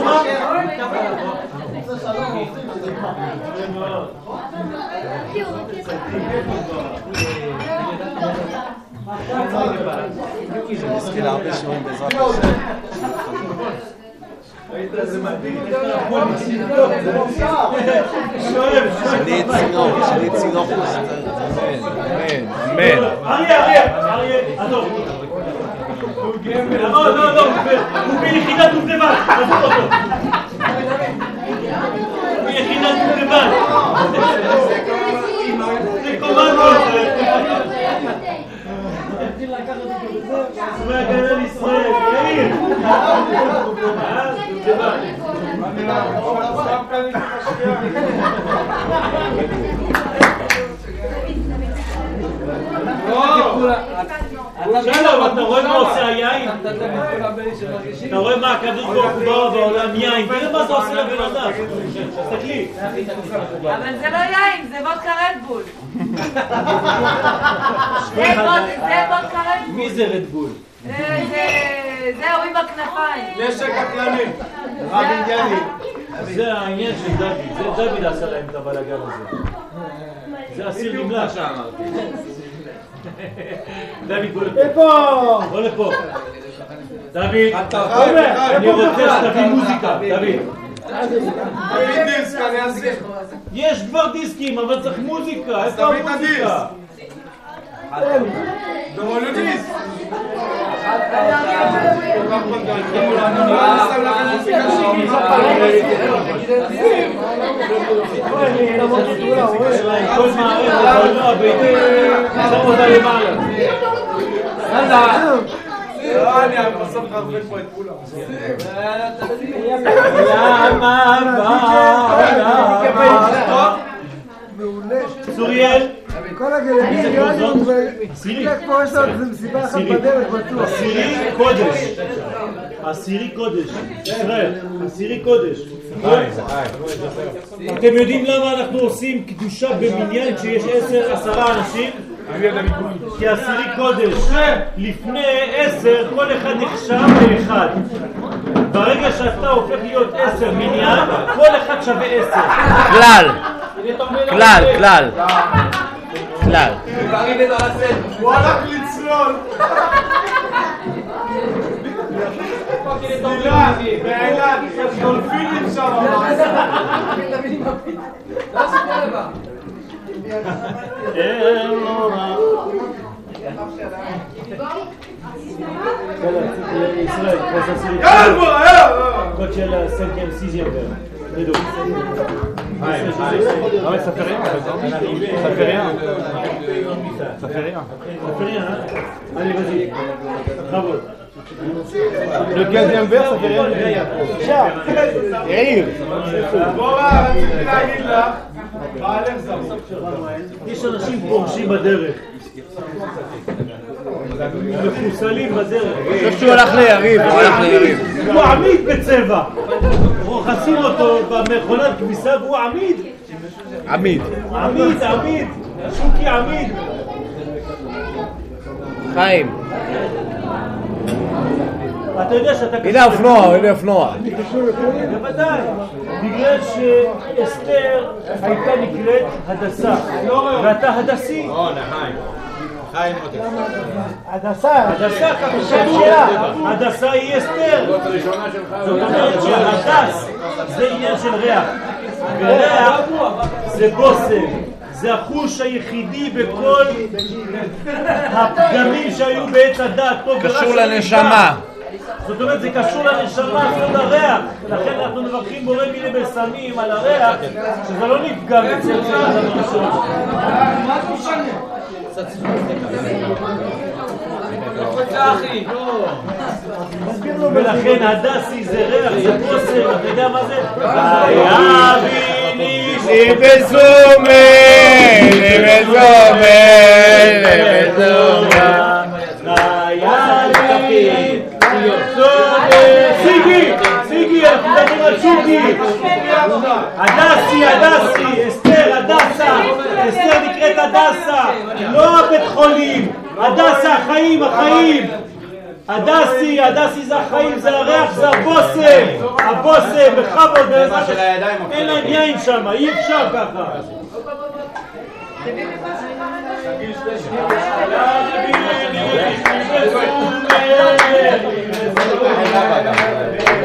bye. C'est un peu de mal. C'est un peu de mal. C'est un peu de mal. C'est un peu de mal. C'est un peu de mal. C'est un peu Iman. sebagai dari שלום, אתה רואה מה עושה היין? אתה רואה מה הקדוש ברוך הוא בא בעולם יין? תראה מה זה עושה לבן אדם. תסתכלי. אבל זה לא יין, זה וודקה רדבול. זה ווד- זה וודקה רדבול. מי זה רדבול? זה- זה- זהו עם הכנפיים. נשק קטלני. רב אינדיאני. זה העניין של דוד, זה דוד עשה להם את הבלאגן הזה. זה אסיר נמלט. דוד בוא לפה. איפה? בוא לפה. דוד, אני רוצה שתביא מוזיקה, דוד. יש כבר דיסקים, אבל צריך מוזיקה, איפה המוזיקה? דורון דיסק. יש להם כל מערכת, קולנוע, ביתי, שם אותה למעלה. לא, אני בסוף מחרבן פה את כולם. למה בעולם? צוריאל, כל? וחלק פה יש לו איזה מסיבה אחת עשירי. בדרך בטוח. עשירי קודש. עשירי קודש. ישראל, עשירי קודש. אתם יודעים למה אנחנו עושים קדושה במניין כשיש עשר, עשרה אנשים? כי עשירי קודש. לפני עשר כל אחד נחשב לאחד. ברגע שאתה הופך להיות עשר מניין, כל אחד שווה עשר. כלל, כלל, כלל. Il va arriver dans la scène. Voilà Klitzlon. Il est là, ben là, dans le film, ça va. Là, c'est bien là-bas. Quand il y a la cinquième, sixième הסנקם סיזיאם בדיוק. Ah ouais, ça fait rien, par exemple. Ça fait rien. Ça fait rien. Ça fait rien, hein Allez, vas-y. Bravo. Le 15e vers, ça fait rien. יאיר. בוא, מה, רציתי להגיד לך. בעלך זר. יש אנשים פורשים בדרך. מחוסלים בדרך. חושב שהוא הלך ליריב, הוא הלך ליריב. הוא עמיד בצבע. רוחסים אותו במכונת כביסה והוא עמיד. עמיד. עמיד, עמיד. שוקי עמיד. חיים. אתה יודע שאתה... הנה האופנוע, הנה האופנוע. בוודאי. בגלל שאסתר הייתה נקראת הדסה. ואתה הדסי. הדסה. הדסה. הדסה היא אסתר. זאת אומרת שהדס זה עניין של ריח. וריח זה בושם. זה החוש היחידי בכל הפגמים שהיו בעץ הדת. קשור. לנשמה. זאת אומרת, זה קשור לנשמה, זאת הריח. לכן אנחנו מברכים בורא מיני בשמים על הריח, שזה לא מצלצל הראשון. ולכן הדסי זה ריח, זה בושם, אתה יודע מה זה? היה ביני לבזומה, לבזומה, שוקי. הדסי, הדסי, אסתר, הדסה. אסתר נקראת הדסה. לא הבית חולים. הדסה, החיים, החיים. הדסי, הדסי זה החיים, זה הריח, זה הבושם. הבושם, בכבוד, בעזרת השם. אין להם יין שם, אי אפשר ככה.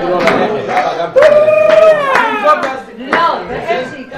לא, ואיך gran No, de éxito.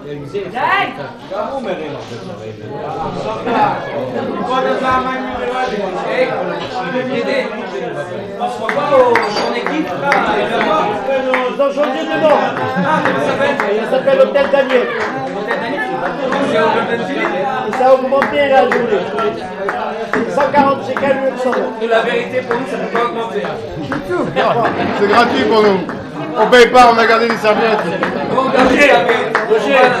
La vérité pour nous, ça ne pas augmenter. Hein. C'est gratuit pour nous. On paye pas, on a gardé les serviettes. Roger.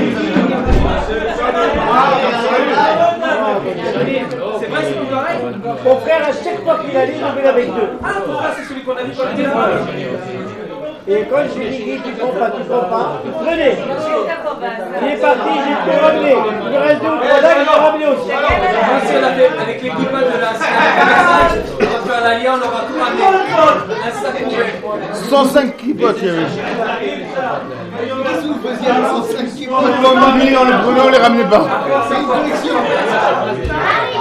C'est vrai, c'est tout pareil Mon frère, à chaque fois qu'il a lu, il m'a mis avec deux. Ah, pourquoi c'est celui qu'on a vu quand il était là-bas Et quand je lui ai dit, tu prends pas, tu prends pas, il prenait. Il est parti, j'ai tout ramené. Il reste deux ou trois là, il m'a ramené aussi. Moi, si on a fait avec l'équipage de la CNRS, on va faire l'alliance, on va tout complet. 105 kippots, il y avait. On m'a dit, on les prenait, on les ramenait pas.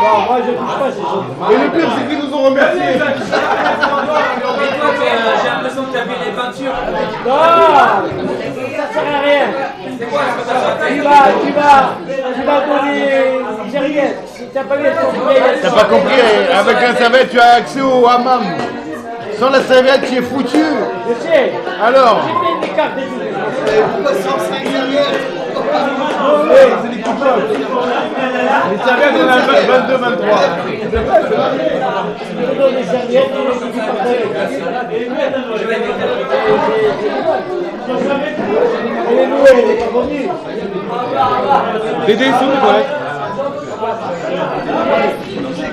Bon, moi, je ne touche pas ces choses. Et le pire, c'est qu'ils nous ont remerciés. J'ai l'impression que tu as vu les peintures. Non Ça sert à rien. C'est Tu vas, tu vas, tu vas donner Nigérienne. Si t'as pas ton T'as pas compris, avec un serviette, tu as accès au hammam. Sans la serviette, tu es foutu. Je sais. Alors. Serviettes Les serviettes, a 22-23.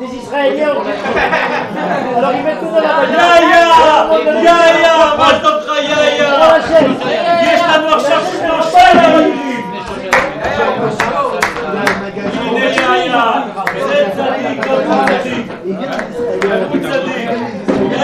Des Israéliens Yaya Yaya Yaya זה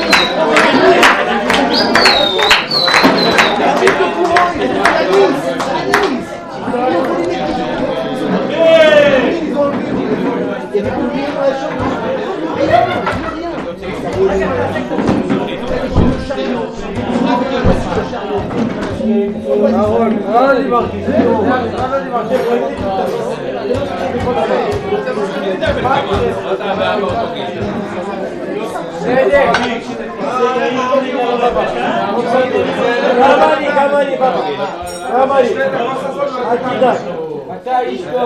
Bravo, გამარი გამარი ბაბა გამარი აკიდა გაჩაიშო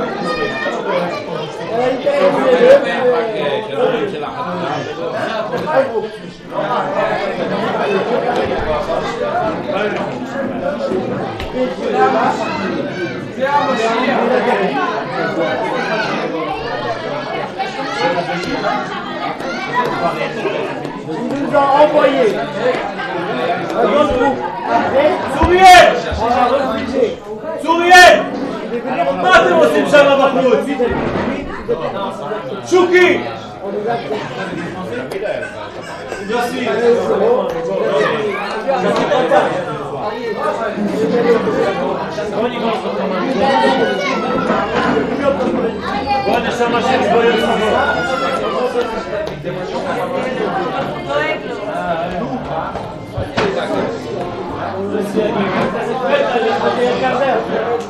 nous a envoyé un autre groupe. Souriez Souriez Passez-moi, c'est מה אתם עושים שם בחוץ? שוקי! יוסי! בוא נשמה שיש בו יוסי. נתתי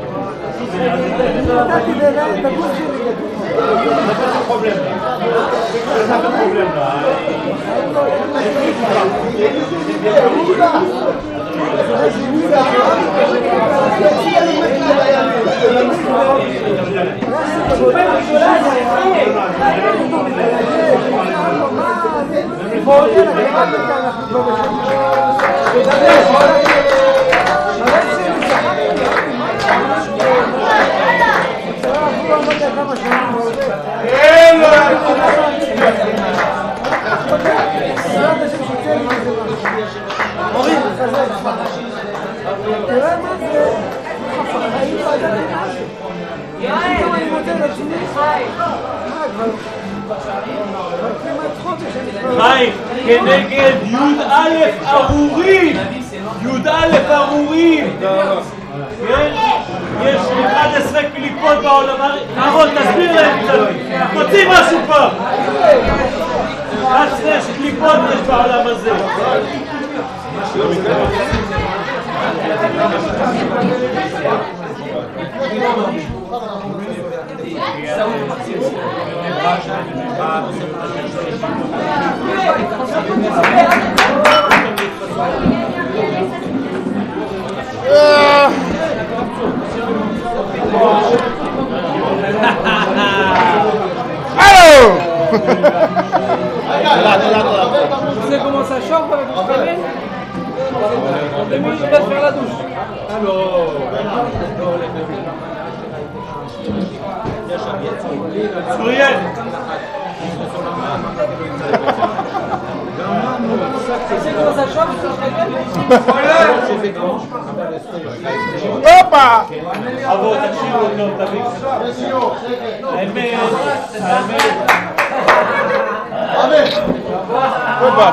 Tapi, biarlah takut. חיים, כנגד י"א ארורים! י"א ארורים! יש 11 קליפות בעולם, אהרון תסביר להם קצת, תוציא משהו כבר! 11 קליפות יש בעולם הזה. Allô Vous savez comment ça chauffe avec le En je vais faire la douche. Alors Souriez. Vous savez comment ça chauffe הופה! אבו, תקשיבו טוב, תביא. האמת, האמת, הופה!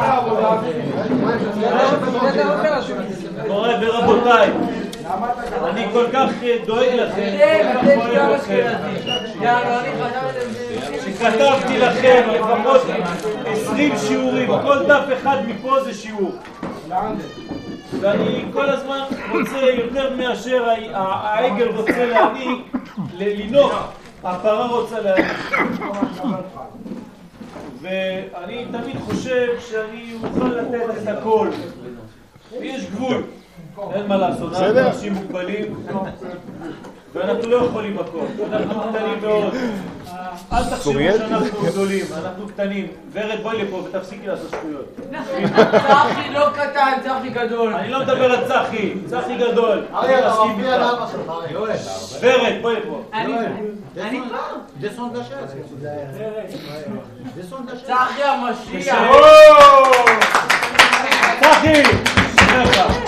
מוריי ורבותיי, אני כל כך דואג לכם, כל כך אוהב אתכם, שכתבתי לכם לפחות 20 שיעורים, כל דף אחד מפה זה שיעור. ואני כל הזמן רוצה יותר מאשר העגל רוצה להעניק, לנוח, הפרה רוצה להעניק. ואני תמיד חושב שאני אוכל לתת את הכל. ויש גבול, אין מה לעשות, אנחנו. אנשים מוגבלים ואנחנו לא יכולים הכל, אנחנו קטנים מאוד. אל תחשבו. שאנחנו גדולים, אנחנו קטנים. ורד בואי לפה ותפסיקי לעשות שטויות. צחי לא קטן, צחי גדול. אני לא מדבר על צחי, צחי גדול. אני אריה, אתה מפריע. לאבא שלך, יואל. ורד, בואי לפה. אני אני פה. La chaise. צחי המשיח. צחי!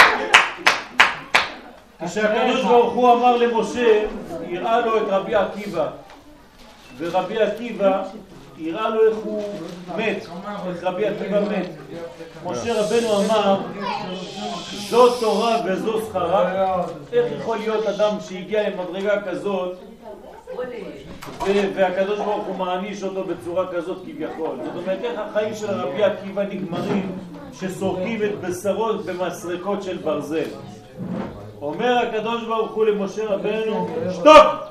כשהקדוש ברוך הוא אמר למשה, יראה לו את רבי עקיבא, ורבי עקיבא, יראה לו איך הוא מת, איך רבי עקיבא מת. משה רבנו אמר, זו תורה וזו שכרה, איך יכול להיות אדם שהגיע למדרגה כזאת, והקדוש ברוך הוא מעניש אותו בצורה כזאת כביכול. זאת אומרת, איך החיים של רבי עקיבא נגמרים שסורקים את בשרו במסרקות של ברזל. אומר הקדוש ברוך הוא למשה רבנו, שתוק!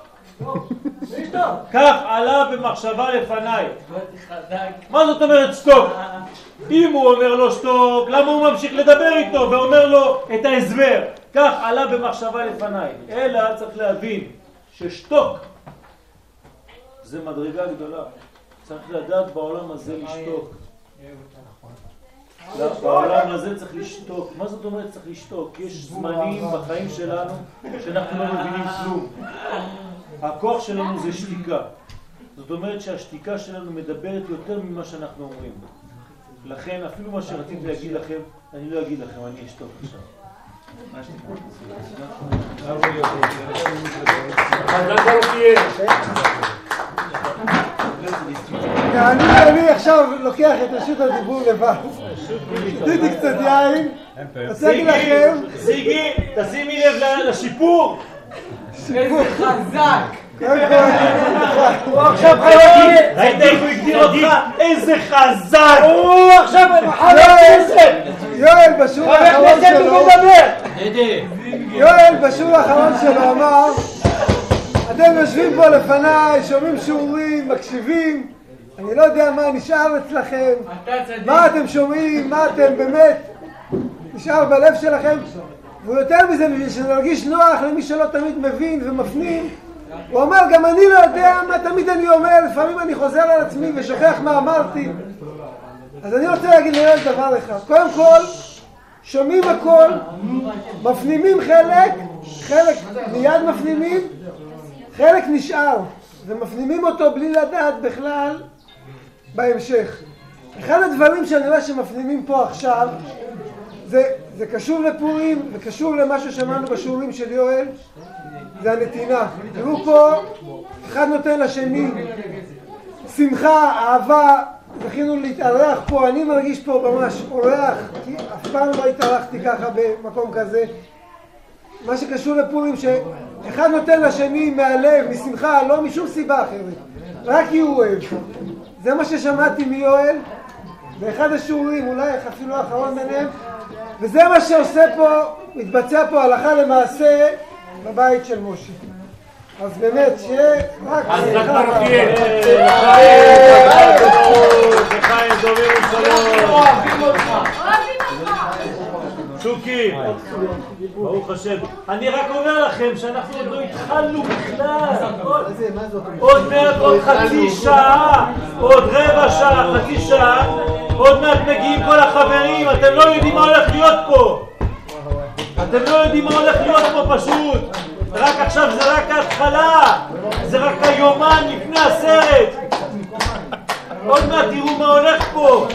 כך עלה במחשבה לפניי. מה זאת אומרת שתוק? אם הוא אומר לו שתוק, למה הוא ממשיך לדבר איתו ואומר לו את ההסבר? כך עלה במחשבה לפניי. אלא צריך להבין ששתוק זה מדרגה גדולה. צריך לדעת בעולם הזה לשתוק. לא, בעולם הזה צריך לשתוק. מה זאת אומרת צריך לשתוק? יש זמנים בחיים שלנו שאנחנו לא מבינים כלום. הכוח שלנו זה שתיקה. זאת אומרת שהשתיקה שלנו מדברת יותר ממה שאנחנו אומרים. לכן אפילו מה שרציתי להגיד לכם, אני לא אגיד לכם, אני אשתוק עכשיו. מה אני אני עכשיו לוקח את רשות הדיבור לבד. שתיתי קצת יין, להגיד לכם, סיגי, תשימי לב לשיפור. איזה חזק. הוא עכשיו חייב... ראית איך הוא הגדיר אותך? איזה חזק! הוא עכשיו חבר כנסת! יואל בשיעור חבר האחרון כנסת הוא שלו, מדבר! יואל בשיעור האחרון שלו אמר, אתם יושבים פה לפניי, שומעים שיעורים, מקשיבים, אני לא יודע מה נשאר אצלכם. מה אתם שומעים, מה אתם באמת? נשאר בלב שלכם? ויותר מזה, בשביל שנרגיש נוח למי שלא תמיד מבין ומפנים הוא אומר, גם אני לא יודע מה תמיד אני אומר, לפעמים אני חוזר על עצמי ושוכח מה אמרתי. אז אני רוצה להגיד ליואל דבר אחד. קודם כל, שומעים הכל, מפנימים חלק, חלק מיד מפנימים, חלק נשאר ומפנימים אותו בלי לדעת בכלל בהמשך. אחד הדברים שאני רואה שמפנימים פה עכשיו זה, זה קשור לפורים וקשור למה ששמענו בשיעורים של יואל זה הנתינה. תראו פה, אחד נותן לשני שמחה, אהבה, זכינו להתארח פה, אני מרגיש פה ממש אורח, כי אף פעם לא התארחתי ככה במקום כזה. מה שקשור לפורים שאחד נותן לשני מהלב, משמחה, לא משום סיבה אחרת, רק כי הוא אוהב. זה מה ששמעתי מיואל באחד השיעורים, אולי אפילו האחרון ביניהם, וזה מה שעושה פה, מתבצע פה הלכה למעשה בבית של משה. אז באמת, שיהיה רק אז רק שמחה. ברוכיאל. לחיים דומים ושלום. אוהבים אותך. שוקי, ברוך השם. אני רק אומר לכם שאנחנו עוד לא התחלנו בכלל. עוד מעט עוד חצי שעה, עוד רבע שעה, חצי שעה, עוד מעט מגיעים כל החברים, אתם לא יודעים מה הולך להיות פה. אתם לא יודעים מה הולך להיות פה פשוט. רק עכשיו זה רק ההתחלה, זה רק היומן לפני הסרט. עוד מעט תראו מה הולך פה,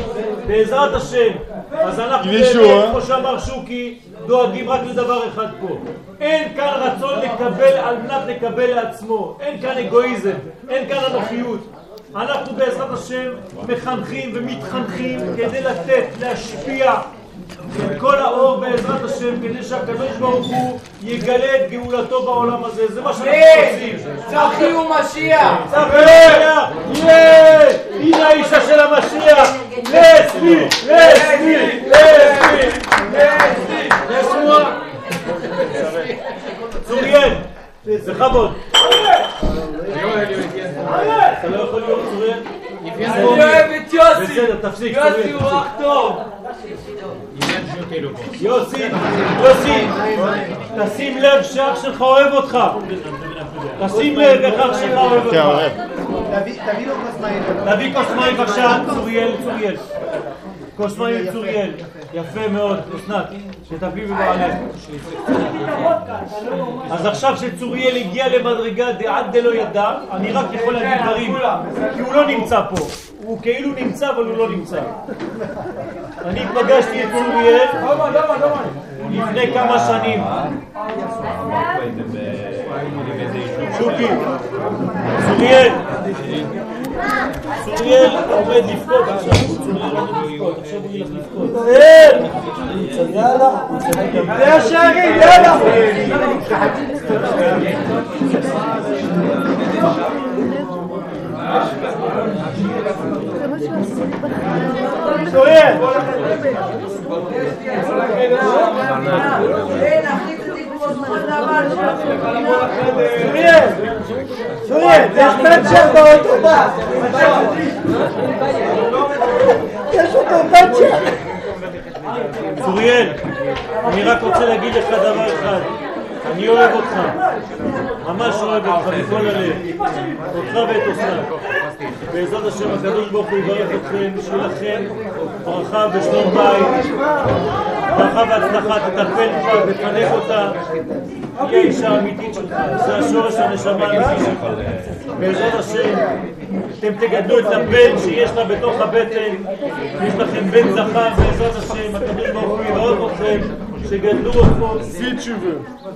בעזרת השם. אז אנחנו באמת, אה? כמו שאמר שוקי, דואגים רק לדבר אחד פה. אין כאן רצון לקבל על מנת לקבל לעצמו. אין כאן אגואיזם, אין כאן אנוכיות. אנחנו בעזרת השם מחנכים ומתחנכים כדי לתת, להשפיע את כל האור בעזרת השם כדי שהקדוש ברוך הוא יגלה את גאולתו בעולם הזה. זה מה שאנחנו רוצים. צחי הוא משיח. צחי! יאה! הנה האישה של המשיח! לסבי! לסבי! לסבי! צוריאל, בכבוד. אתה לא יכול להיות צוריאל? אני אוהב את יוסי. בסדר, תפסיק. יוסי הוא אח טוב. יוסי, יוסי, תשים לב שאח שלך אוהב אותך. תשים לב איך אח שלך אוהב אותך. תביא לו כוס מים. תביא כוס מים בבקשה, צוריאל, צוריאל. כוס מים צוריאל. יפה מאוד, אסנת, שתביא בבעלך. אז עכשיו שצוריאל הגיע למדרגה דעד דלא ידע, אני רק יכול להגיד דברים, כי הוא לא נמצא פה. הוא כאילו נמצא, אבל הוא לא נמצא. אני פגשתי את צוריאל לפני כמה שנים. שוקי, צוריאל, צוריאל עומד לבכות עכשיו, צוריאל עומד לבכות, עכשיו הוא ילך לבכות. זה השערים, יאללה. צוריאל! צוריאל, יש פנצ'ר באוטו. יש אותו פנצ'ר. צוריאל, אני רק רוצה להגיד לך דבר אחד. אני אוהב אותך. ממש אוהב אותך מכל הלב. אותך ואת אסנת. בעזרת השם הקדוש ברוך הוא יברך אתכם, שיהיה לכם ברכה ושלום בית. ברכה והצלחה, תטפל בה, תפנק אותה. היא האישה האמיתית שלך, זה השורש הנשמה האמיתי שלך. בעזרת השם, אתם תגדלו את הבן שיש לה בתוך הבטן, יש לכם בן זכר, בעזרת השם, הקדוש ברוך הוא יברך אתכם, שגדלו.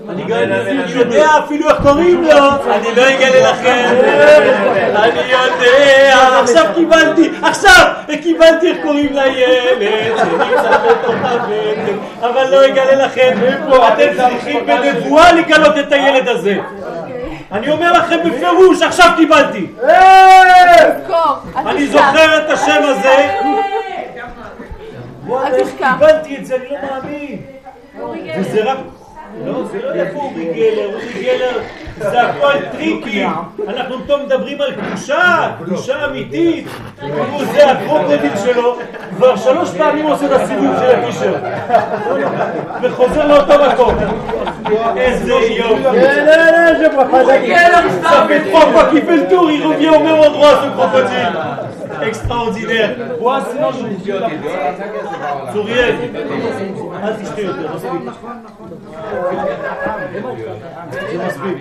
אני גם אני יודע אפילו איך קוראים לו, אני לא אגלה לכם, אני יודע, עכשיו קיבלתי, עכשיו קיבלתי איך קוראים לילד שנמצא בתוך הבטן, אבל לא אגלה לכם, אתם צריכים בנבואה לגלות את הילד הזה. אני אומר לכם בפירוש, עכשיו קיבלתי. אני זוכר את השם הזה. וואלה, איך קיבלתי את זה, אני לא מאמין. וזה רק... לא, זה לא איפה אורי גלר, אורי גלר זה הכל טריקים. אנחנו פה מדברים על קדושה, קדושה אמיתית. הוא זה הקרוקודיל שלו, כבר שלוש פעמים עושה את הסיבוב של הטישרט. וחוזר לאותו מקום. איזה יופי. Ça fait trois fois qu'il fait le tour, il revient au Moi, sinon je vous dis צוריאל, אל תשתה יותר. זה מספיק.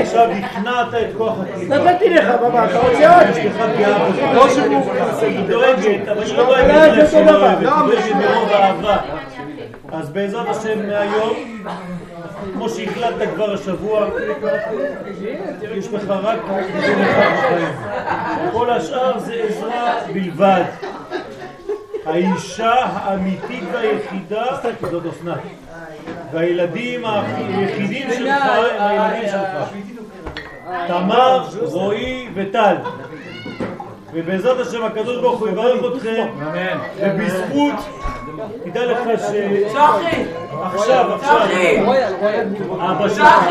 עכשיו הכנעת את כוח הקליפה. נתתי לך, בבא, אתה רוצה עוד? יש לך פגיעה. לא שהוא דואגת, אבל היא לא דואגת לא דואגת מרוב אהבה. אז בעזרת השם מהיום, כמו שהחלטת כבר השבוע, יש לך רק דבר אחד בחיים. כל השאר זה עזרה בלבד. האישה האמיתית והיחידה זאת אסנת. והילדים היחידים שלך הם הילדים שלך. תמר, רועי וטל. ובעזרת השם הקדוש ברוך הוא יברך אתכם, ובזכות, תדע לך ש... צחי! עכשיו, עכשיו, צחי! אבא שלך!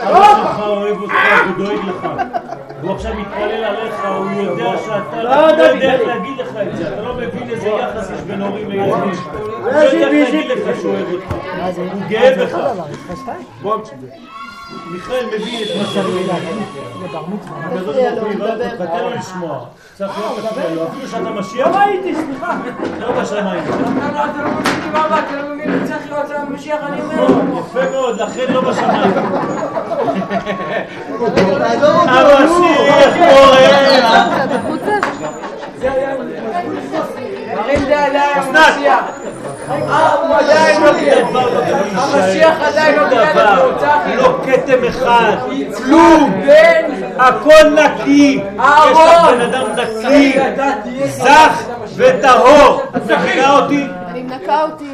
אבא שלך אוהב אותך ודואג לך. הוא עכשיו מתפלל עליך, הוא יודע שאתה לא יודע איך להגיד לך את זה, אתה לא מבין איזה יחס יש בין הורים לילדים. הוא לא יודע איך להגיד לך שהוא אוהב אותך, הוא גאה בך. מיכאל מביא את מה שאני מביא. הקדוש ברוך הוא יברך אותך, תן לו לשמוע. צריך להיות תפריע לו, אפילו שאתה משיח. לא ראיתי, סליחה. לא בשמיים. אתה לא מבין מה אתה לא מבין אם צריך להיות המשיח, אני אומר. יפה מאוד, לכן לא בשמיים. המשיח קורא. מרים זה עדיין עדיין לא המשיח עדיין לא קיבל. לא כתם אחד, כלום, הכל נקי, יש לך בן אדם נקי, זך וטהור, את מבינה אותי? אני מנקה אותי.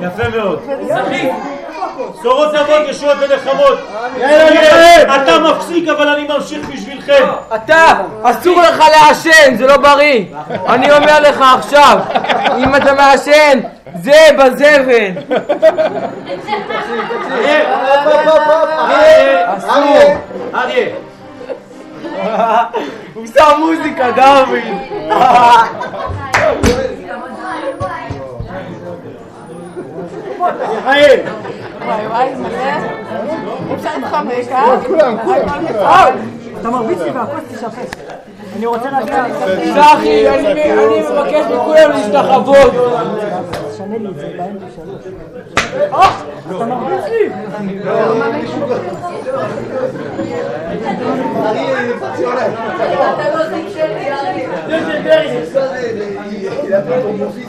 יפה מאוד. בשורות טובות, ישועות ונחמות. אתה מפסיק, אבל אני ממשיך בשבילכם. אתה, אסור לך לעשן, זה לא בריא. אני אומר לך עכשיו, אם אתה מעשן, זה בזבל. אריה, אריה. הוא שם מוזיקה, דוד. מיכאל. וואי וואי, מלא. אפשר להתחמק, אה? כולם, כולם, אה, אתה מרביץ לי והכוס תשפץ. אני רוצה להגיע... צחי, אני אני מבקש מכולם להשתחוות. שנה לי את זה באמצע שלוש. אה, אתה מרביץ לי. Marie est en l'air. Il a bon fils.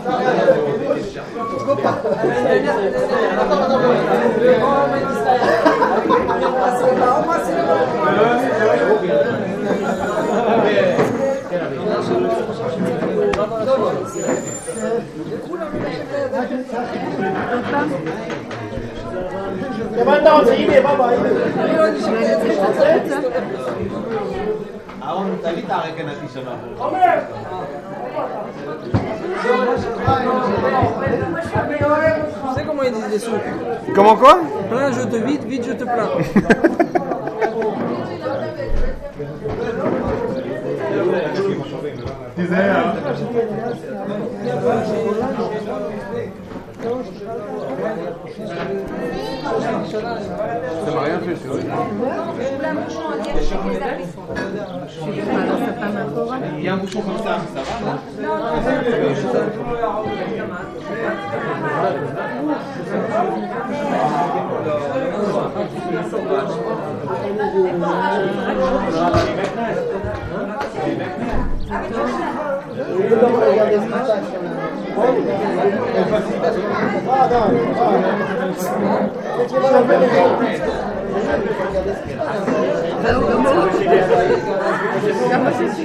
C'est comment quoi? Je te vide, vite, je te plains. Hein. Ça m'a rien fait, c'est. Il y a un bouchon comme ça, ça va, Kapasitesi.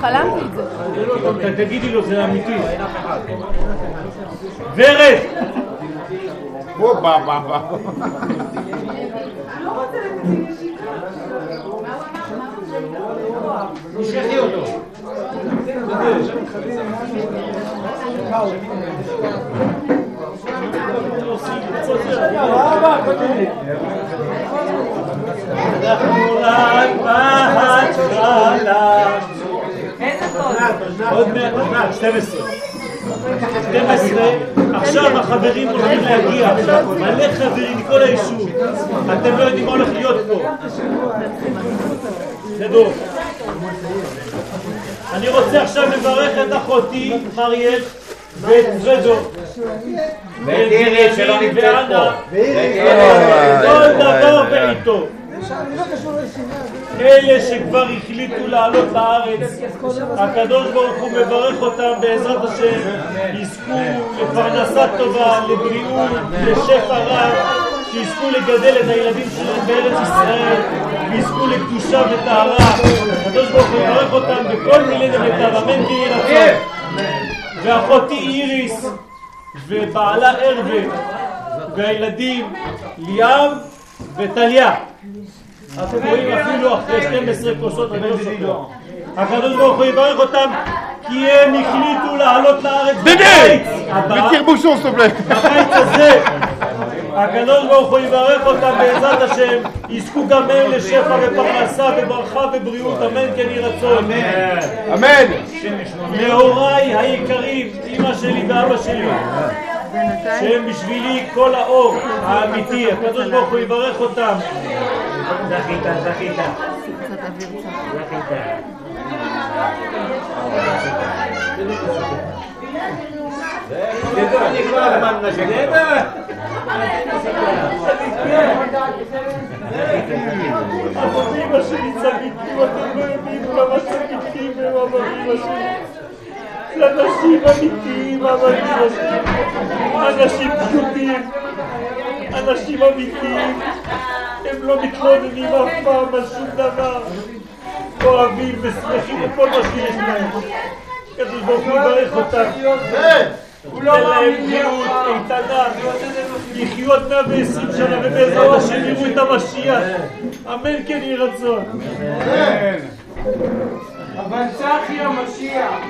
חלמתי את זה. תגידי לו, זה אמיתי. ורד! או, בא, בא, בא. תשכחי אותו. אנחנו רק בהתחלה. עוד מעט, 12. 12, עכשיו החברים הולכים להגיע, מלא חברים מכל היישוב. אתם לא יודעים מה הולך להיות פה. תדעו. אני רוצה עכשיו לברך את אחותי, מריאל, ואת פרדו. ואת איריס שלא נמצאת. פה. כל דבר בעיתו. אלה שכבר החליטו לעלות לארץ, הקדוש ברוך הוא מברך אותם בעזרת השם, יזכו לפרנסה טובה, לבריאות, לשפע רב, שיזכו לגדל את הילדים שלהם בארץ ישראל, ויזכו לקדושה וטהרה. הקדוש ברוך הוא יברך אותם בכל מיני דמיטב, אמן תהי רצון. ואחותי איריס, ובעלה ארווה, והילדים ליאם וטליה. אתם רואים אפילו אחרי 12 כוסות אני לא שוקר. הקדוש ברוך הוא יברך אותם כי הם החליטו לעלות לארץ בקיץ הבא. בקיץ הזה. הקדוש ברוך הוא יברך אותם בעזרת השם, יזכו גם הם לשפע ופרנסה וברכה ובריאות, אמן כן יהי רצון. אמן. להוריי היקרים, אמא שלי ואבא שלי, שהם בשבילי כל האור האמיתי, הקדוש ברוך הוא יברך אותם. זכית, זכית. זכית. נגמר הזמן לשקר. אבל אמא שלי צדיקים, אתם לא יודעים כמה צדיקים הם אבל אמא שלי. זה אנשים אמיתיים. אנשים פשוטים, אנשים אמיתיים. הם לא מתלוננים אף פעם על שום דבר. אוהבים ושמחים בכל מה שיש להם. הקדוש ברוך הוא יברך אותם. תן להם בריאות איתנה, עוד 120 שנה ובעזרת השם יראו את המשיח. אמן כן יהי רצון. אבל צחי המשיח.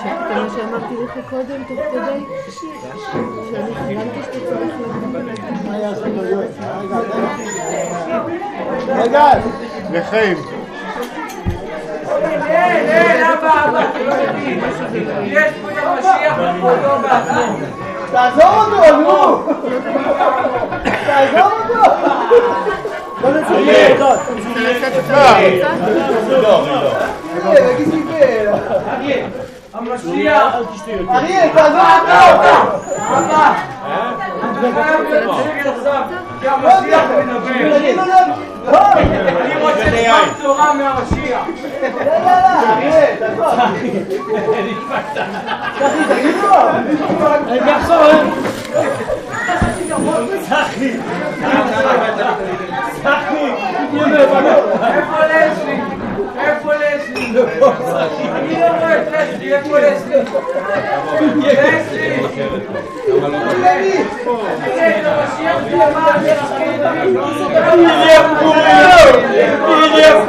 שמעת מה שאמרתי לך קודם, תוך כדי? שאני חלמתי שאתה צריך רגע, לחיים. לא. יש פה את המשיח בכבודו בעצמו. תעזור אותו, נו! תעזור אותו! בוא נצא לעבודות. אריה, תגיד לי כן. אריה, המשיח. אריה, תעזור אותו! אבא, אתה חייב להיות שקט עכשיו, כי המשיח מדבר. אני רוצה דבר בשורה מהמשיח. אריה, תעזור. צחי, תגיד לו. אני אחזור, צחי, צחי, איפה לסלי?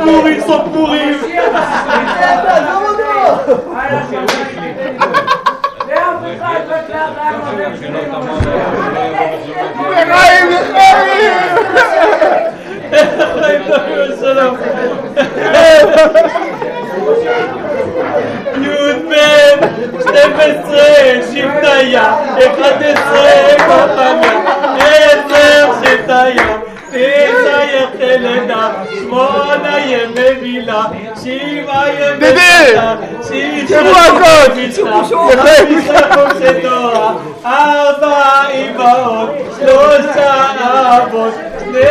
pourris, ils sont pourris. Youtube, Stepestre, Shiftaya, Ekratestre, Kompanya, Ezer, Shiftaya. המשיח יריה פורים, יריה פורים, סוף פורים. תעזור אותו! לאף אחד יצלח להם עובד לחיים, י"ב, 12, שבטיה, 11, כוחניה, 10, שבטיה, תשע יחלנה, שמונה ימי מילה, שבעה ימי מילה, שישה ימי חמישה חומשי תורה, ארבע אמהות, שלושה אבות, שני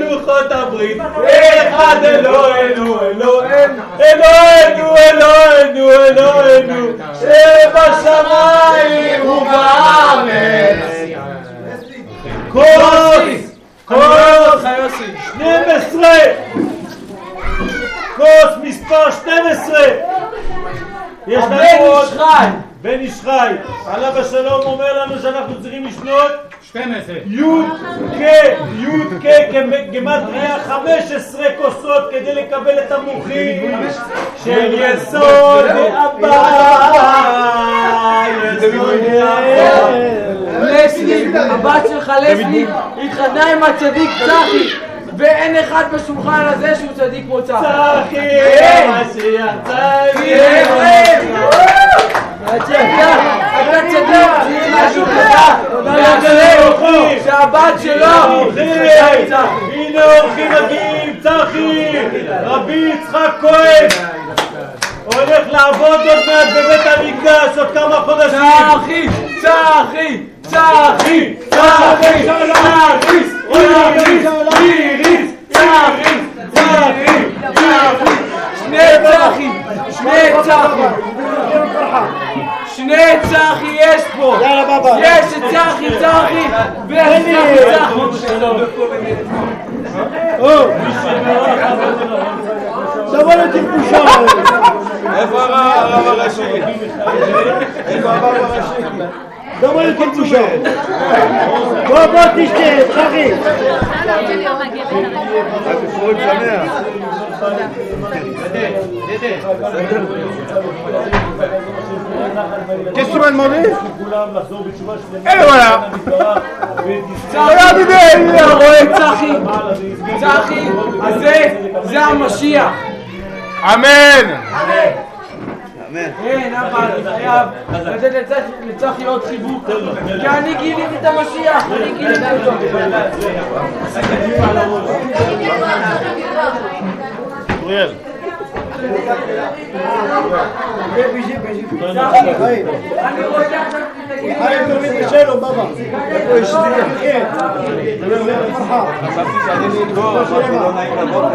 לוחות הברית, אחד אלוהינו, אלוהינו, אלוהינו, אלוהינו, אלוהינו, לשנות 12. י' כ', י' כ' כגמטריה 15 כוסות כדי לקבל את המוחים של יסוד אבא, יסוד אבא. לסלי, הבת שלך לסלי, התחתנה עם הצדיק צחי, ואין אחד בשולחן הזה שהוא צדיק כמו צחי. צחי, אין. אתה צדיק, משהו חדש, והחלק שהבת שלו. הנה אורחים מגיעים, צחי, רבי יצחק כהן הולך לעבוד עוד מעט בבית המקדש עוד כמה חודשים צחי, צחי, צחי, צחי, צחי, איריס, איריס, צחי, צחי, צחי שני צחי, שני צחי. שני צחי יש פה! יש את צחי צחי ויש צחי צחי! תבוא לתלבושה. איפה הרב הראשי? איפה הרב הראשי? תבוא לתלבושה. בוא בוא תשתה, צחי. פורים שמח. Qu'est-ce que tu m'as demandé Et voilà צחי, אתה רואה צחי? צחי, זה, זה המשיח! אמן! כן, אבא, אני חייב לתת לצח- לצחי עוד חיבוק. כי אני גיליתי את המשיח, אני גיליתי אותו. אוריאל. אני רוצה עכשיו שתגיד חשבתי שאני נגמור, אמרתי לא נעים לבוא.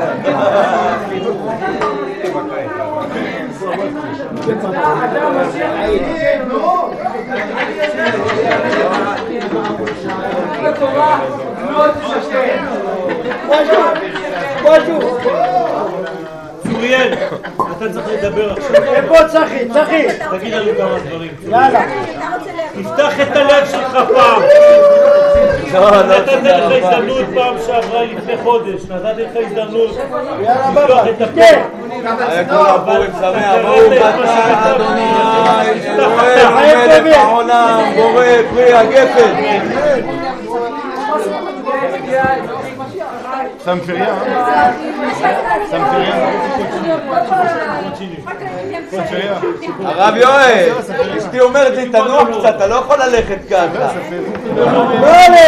לא. צוריאל, אתה צריך לדבר עכשיו. איפה צחי? צחי! תגיד לנו כמה דברים. יאללה. תפתח את הלב שלך פעם. לא, לא, נתתי תודה לך רבה. הזדמנות פעם שעברה לפני חודש, נתתי לך הזדמנות. לפתוח את הפה. היה כולם פורים שמח, ברוך אתה אדוני, אלוהי חיים מלך טובים. העולם, בורא פרי הגפן. Ça me fait rien. Ça me fait rien. Ça me fait rien. הרב יואל, אשתי אומרת לי תנוח קצת, אתה לא יכול ללכת ככה.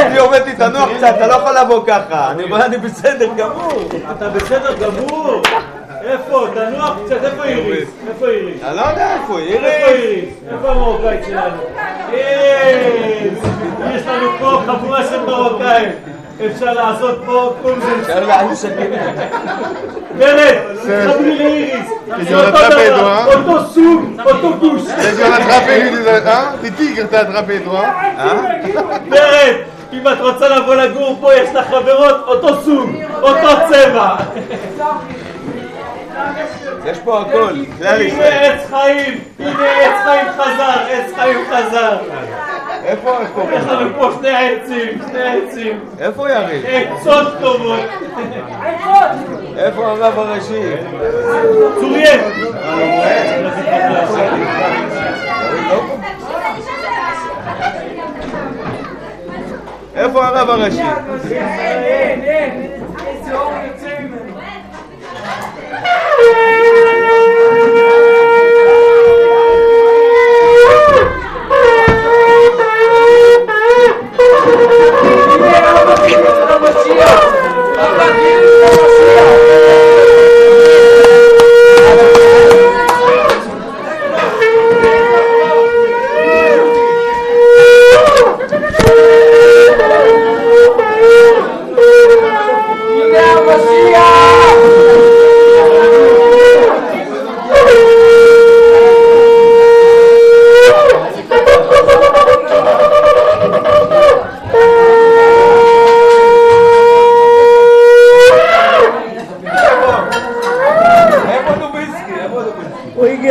אשתי אומרת לי תנוח קצת, אתה לא יכול לבוא ככה. אני אומר, אני בסדר גמור. אתה בסדר גמור? איפה? תנוח קצת, איפה איריס? איפה איריס? אני לא יודע איפה, איפה איריס. איריס? איפה המרוקאית שלנו? איריס! יש לנו פה חבורה של מרוקאים. אפשר לעשות פה קונזנס. אפשר להעניש את לאיריס. Tu זה dois אותו l'attraper, דבר, toi, hein סוג, אותו גוש. Tu dois l'attraper, lui, des- hein Des tigres, t'as attrapé, toi. בנט, אם את רוצה לבוא לגור פה, יש לך חברות, אותו סוג, אותו צבע. יש פה הכל, כלל הנה ישראל. עץ חיים, הנה עץ חיים חזר, עץ חיים חזר. איפה, איפה? יש לנו פה שני עצים, שני עצים. איפה יריב? עצות טובות. איפה הרב הראשי? צוריאל. איפה הרב הראשי? אין, אין, איזה אור יוצא ממנו. Bapak Giri Sama Siang Bapak Giri.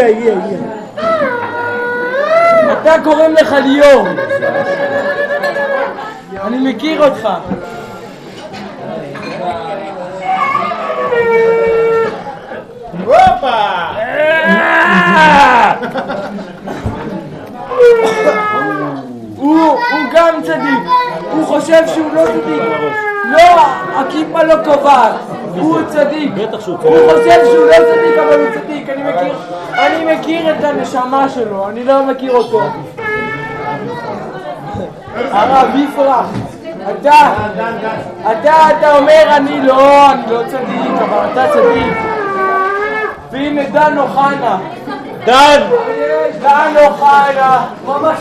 הגיע, הגיע. אתה קוראים לך ליאור. אני מכיר אותך. הוא הוא גם צדיק. הוא חושב שהוא לא צדיק. לא, הכיפה לא קובעת. הוא צדיק. הוא חושב שהוא לא צדיק, אבל הוא צדיק. אני מכיר, אני מכיר את הנשמה שלו, אני לא מכיר אותו. הרב יפרח, אתה, אתה, אתה אומר אני לא, אני לא צדיק, אבל אתה צדיק. והנה דן אוחנה. דן! דן אוחנה. ממש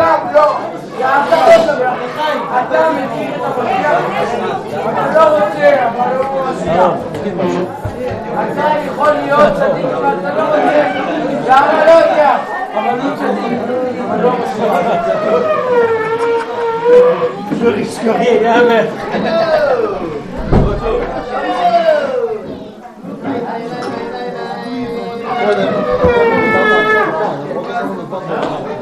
גם לא. אתה מכיר את המשיח, אתה לא רוצה, אבל הוא משיח. אתה יכול להיות צדיק, אבל אתה לא רוצה. למה לא יודע? אבל הוא צדיק, אבל לא יאללה. רגע, שמעון. שמעון. דימק, דימק.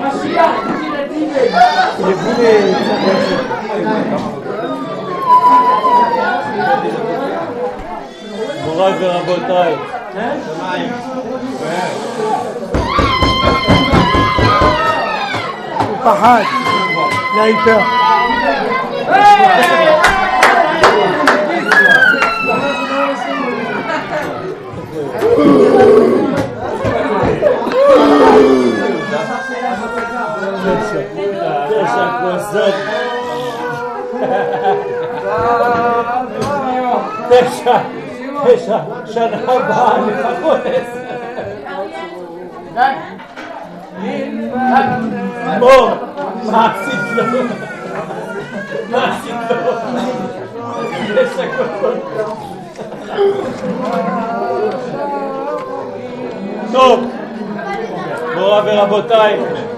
Messias, אבא, שמעון, אתה רוצה להגיד את המשיח? Elle, elle bouffe tout le temps. תראה את המשיח, הנה המשיח, משיח דינטיבי. Il est bourré. מוריי ורבותיי, הוא פחד. מהאיפר. תשע santo. Deixa, deixa, Xanabá tá me favorece. Amor, Marcidão. Marcidão. Deixa que eu Stop. Boa, Bela Botai.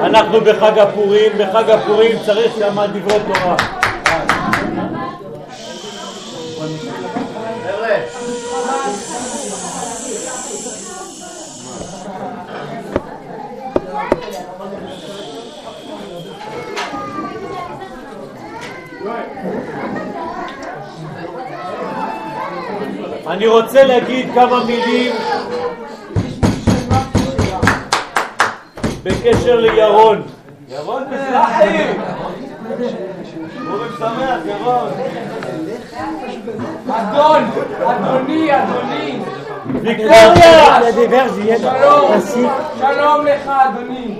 אנחנו בחג הפורים, בחג הפורים צריך שם דברי תורה. אני רוצה להגיד כמה מילים בקשר לירון. ירון מזרחי! פורים שמח, ירון! אדון, אדוני, אדוני. ויקטוריה! שלום. שלום לך, אדוני.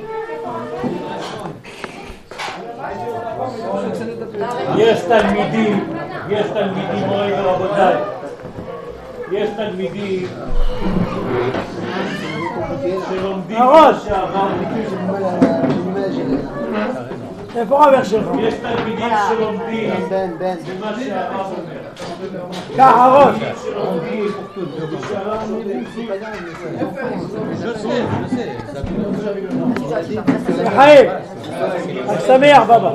יש תלמידים, יש תלמידים, מוריי ורבותיי, יש תלמידים שלומדים אהרון. מה שעבר, איפה חבר שלך? יש תלמידים שלומדים בן, בן. במה שעבר קח אהרון. שלומדים לחיים. חג שמח, בבא.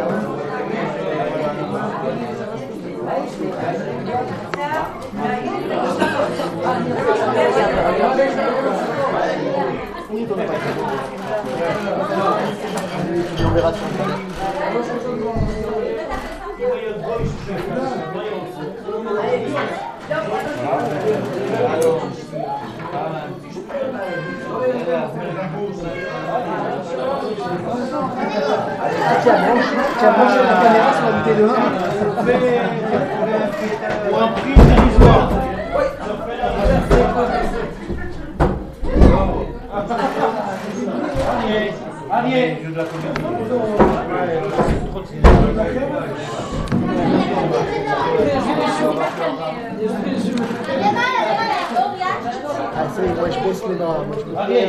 Gracias. Pour un prix dérisoire.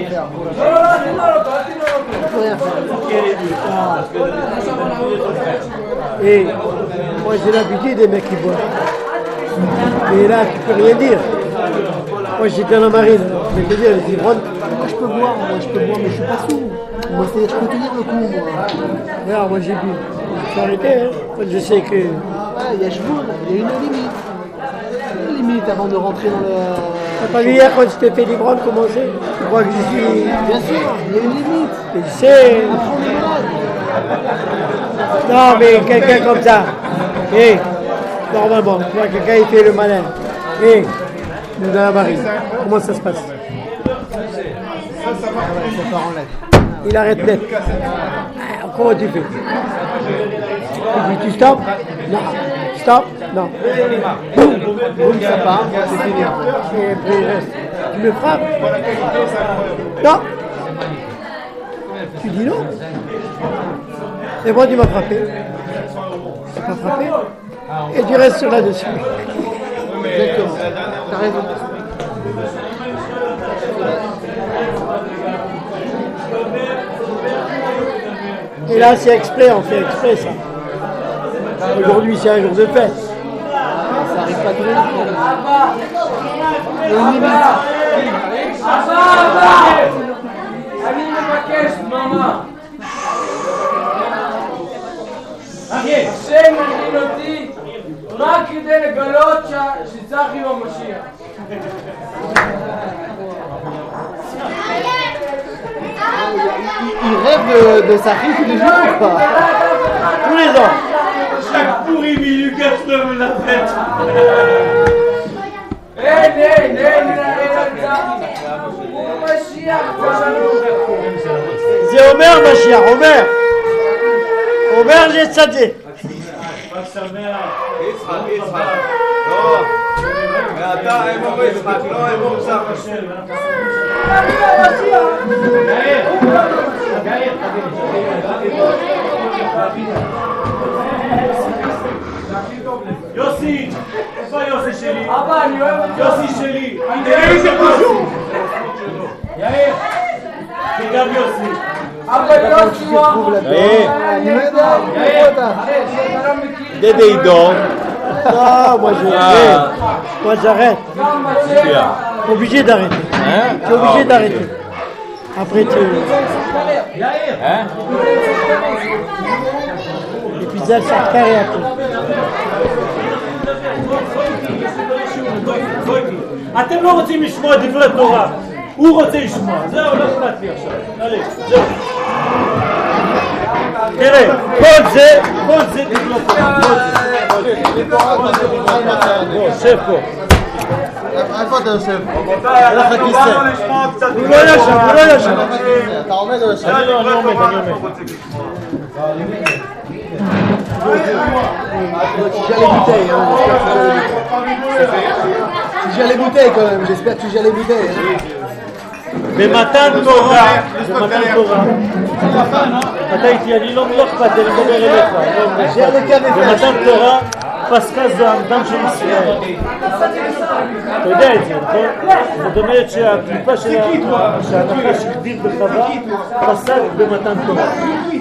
Faire. Et moi j'ai l'habitude des mecs qui boivent. Et là, tu peux rien dire. Moi j'étais dans la marine, alors je te dire, les ivrognes, Moi je peux boire, moi je peux boire, mais je suis pas sourd. Moi c'est-à-dire je peux tenir le coup, moi. regarde, moi j'ai bu. Arrêté, hein. Je sais que. Ah, il y a Jvoun, il y a une limite. Une limite avant de rentrer dans le. T'as pas vu hier quand je t'ai fait l'ivrogne commencer Tu crois que je suis. Bien sûr, il y a une limite. Tu sais. On est malade. Non, mais quelqu'un comme ça. Hé, normalement, tu vois, quelqu'un il fait le malin. Hé, nous dans la marine, comment ça se passe Ça part en lettres. Il arrête net. Ah, Comment tu fais? Tu dis tu stops? Non. Stop? Non. Boum Boum, ça part, c'est fini. Et après il reste. Tu me frappes Non. Tu dis non Et moi tu m'as frappé. Tu m'as frappé Et tu restes sur là-dessus. mais Exactement. T'as raison. Et là, c'est exprès, on fait exprès ça. Aujourd'hui, c'est un jour de fête. Ça arrive pas tous les jours. Et on limite. אבא, אבא! אני מבקש דממה. השם מרגיל אותי רק כדי לגלות ש- שצחי הוא המשיח. Il rêve de, de sa fille tous les jours ou pas Tous les ans Chaque pourri Milu me la fête C'est Omer, ma chère, Omer Omer, j'ai sa sadé. ואתה אמור יצחק, לא אמור צחי. יוסי! איפה יוסי שלי? אבא, אני אוהב אותך. יוסי שלי! הנה יוסי יאיר! זה גם יוסי. אבא, יוסי הוא יאיר. אני לא יודע, אני רואה אותה. אתה לא מכיר. Dédé Idon. Ah, moi je Ah. Moi j'arrête. גם בשטח. Obligé d'arrêter. Hein Je suis obligé d'arrêter. Après tu. Hein Et puis ça, ça carré après. אתם לא רוצים לשמוע דברי תורה. הוא רוצה לשמוע. זהו, לא אכפת לי עכשיו. יאללה, זהו. תראה, כל זה, כל זה דברי תורה. כל זה. בוא, שב פה. איפה אתה יושב? רבותיי, אנחנו כיסא. באנו לשמוע קצת... הוא לא ישן, הוא לא ישן. אתה עומד או יושב? אני לא, אני עומד, אני עומד. Si j'allais bouteille, hein, j'espère que tu allais- Si j'allais bouteille quand même, j'espère que tu j'allais bouteille. hein. במתן תורה, במתן תורה, אתה איתי, אני לא לא אכפת לי, אני מדבר אליך, לא. במתן תורה פסקה זעמתם של ישראל. אתה יודע את זה, נכון? זאת אומרת שהקליפה של ה- שהנחש הגדיר בחווה פסק במתן תורה.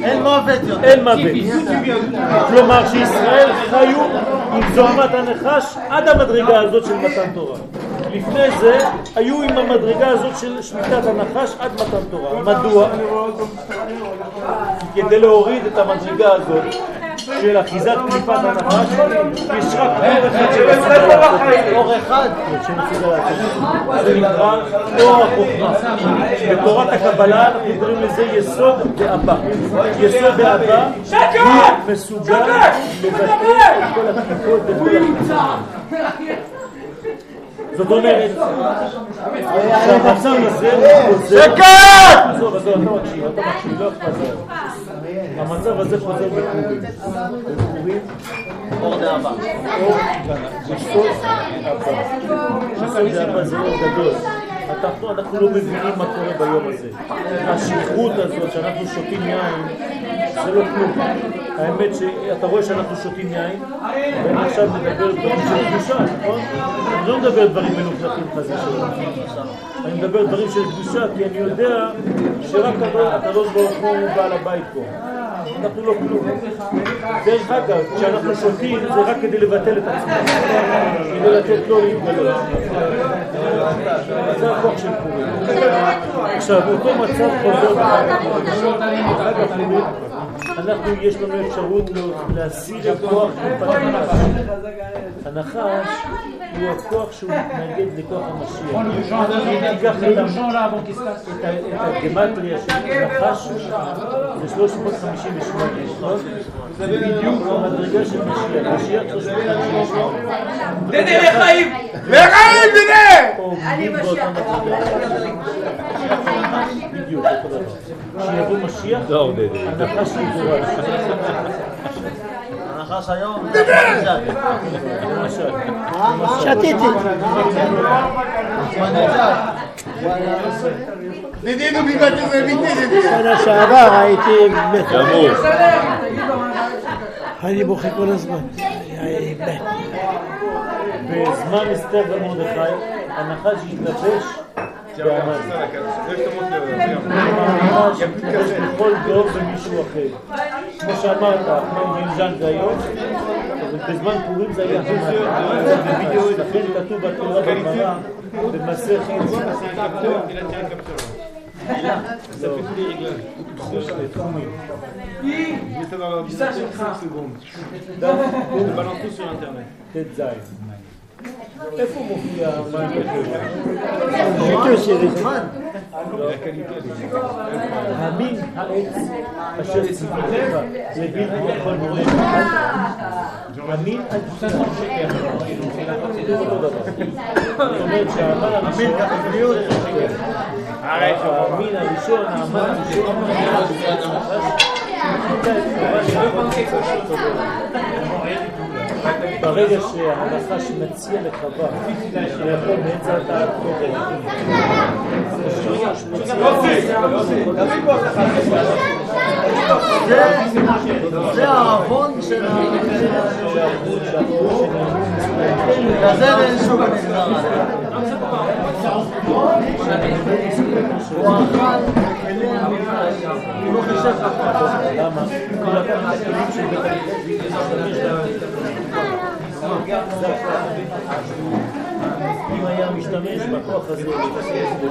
אין מוות יותר. אין מוות. כלומר שישראל חיו עם זוהמת הנחש עד המדרגה הזאת של מתן תורה. לפני זה היו עם המדרגה הזאת של שמיטת הנחש עד מתן תורה. מדוע? כדי להוריד את המדרגה הזאת של אחיזת קליפת הנחש, יש רק אור אחד שמסוגל לעשות. אור אחד שמסוגל לעשות את זה. נקרא אור החוכמה. בתורת הקבלה אנחנו קוראים לזה יסוד דאבא. יסוד דאבא הוא מסוגל לבטא את כל הקליפות. זאת אומרת, שהמצב הזה חוזר... שקט! עזוב, עזוב, אתה מקשיב, אתה מקשיב, לא אכפת לי. המצב הזה חוזר בפורים. בפורים, אור דאבא. אור דאבא זה אור גדול. אנחנו, אנחנו לא מבינים מה קורה ביום הזה. השכרות הזאת שאנחנו שותים יין, זה לא כלום. האמת שאתה רואה שאנחנו שותים יין, ואני עכשיו מדבר דברים של קדושה, נכון? אני לא מדבר דברים מנופלטים חס ושלום. אני מדבר דברים של קדושה, כי אני יודע שרק הקדוש ברוך הוא בעל הבית פה. אנחנו לא כלום. דרך אגב, כשאנחנו שותים זה רק כדי לבטל את עצמנו, כדי לתת לו להתגלות. זה הכוח של פורים. עכשיו, אותו מצב חוזר בחג אנחנו, יש לנו אפשרות להסיר את כוח הנחש. הנחש הוא הכוח שהוא מתנגד לכוח המשיח. אם ניקח את הגמטריה של נחש, זה 358, נכון? זה בדיוק המדרגה של משיח. משיח 358. דדי לחיים! לחיים, דדי! באותה מדרגה. בדיוק, אותו דבר. כשיבוא משיח, הנחש יגורש. הנחש היום. למשל. שתיתי. שנה שעבר הייתי מת. גמור. אני בוכה כל הזמן. בזמן אסתר ומרדכי, הנחש התלבש בהמן. הנחש התלבש בכל דור במישהו אחר. כמו שאמרת, כמו אומרים ז'אן היום, אבל בזמן פורים זה היה המן. לכן כתוב בתורה בגמרא, במסכת תחומים. ט"ז. איפה מופיע המן המין העץ אשר ציוותיך לבלתי יכול מולך המין עד זה אותו דבר. זאת אומרת שהאמן הראשון המין הראשון, האמן הראשון ברגע שהנחש מציע לחווה שיכול באמצע התוכן זה העוון של ה... לזה אין שום. הוא אכל הוא לא. למה? Gracias. אם היה משתמש בכוח הזה,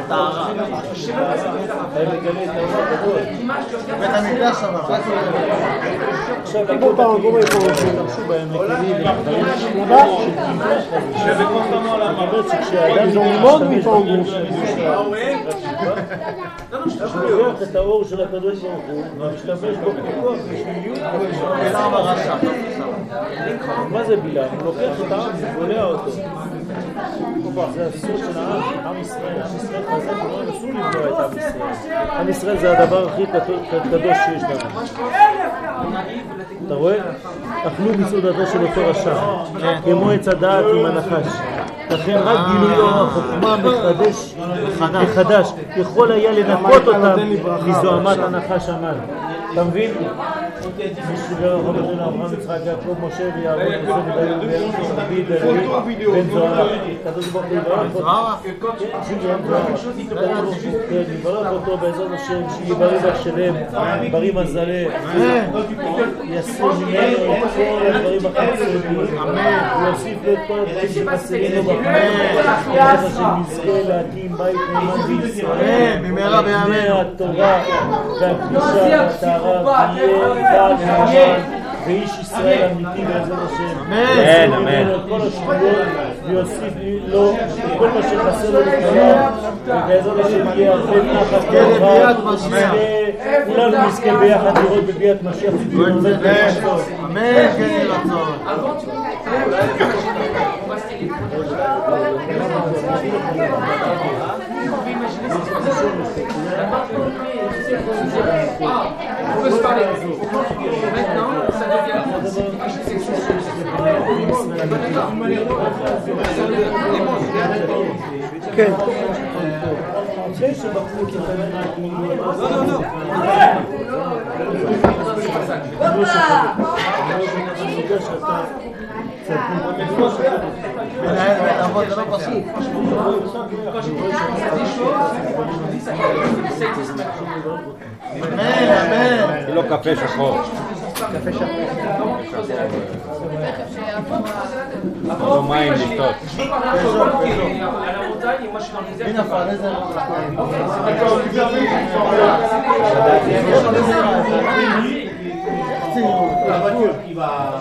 טהרה. היה מגלה את האור הגדול. בית המקדש עכשיו, כל פעם גורם פה שהשתמשו בהם לכלים, לדברים של קימח כזה. זאת אומרת שכשאדם משתמש בכלים של הוא לוקח את האור של הקדוש ברוך הוא ומשתמש בו ככוח בשביל בלעם הרשע. מה זה בלעם? הוא לוקח את העם ובולע אותו. זה הסוד של העם, עם ישראל. זה הדבר הכי קדוש שיש לנו. אתה רואה? אכלו מסעודתו של אותו רשע, כמו עץ הדעת עם הנחש. לכן רק גילוי אור החוכמה מחדש, מחדש, יכול היה לנקות אותם מזוהמת הנחש המן. אתה מבין? הוא כן, בריא מזלה יעשה ממנו את כל הדברים החסרים ויוסיף לו את כל הדברים שחסרים לו בחיים בעזרת השם נזכה להקים בית נאמן בישראל במהרה בימינו. התורה והקדושה והטהרה ואיש ישראל אמיתי בעזרת השם. אמן, אמן. כל השטויות ויוסיף לו כל מה שחסר לו לחייו ובעזרת השם יהיה הרבה נחת לביאת משיח. כולנו נזכה ביחד לראות בביאת משיח. אמן, כן יהי רצון. On peut se parler. Maintenant, ça devient section Ok. Non, לא, לא. מנהל בית אבות זה לא פשוט. אמן, אמן. היא לא קפה שחור. לא מים לשתות. la voiture qui va...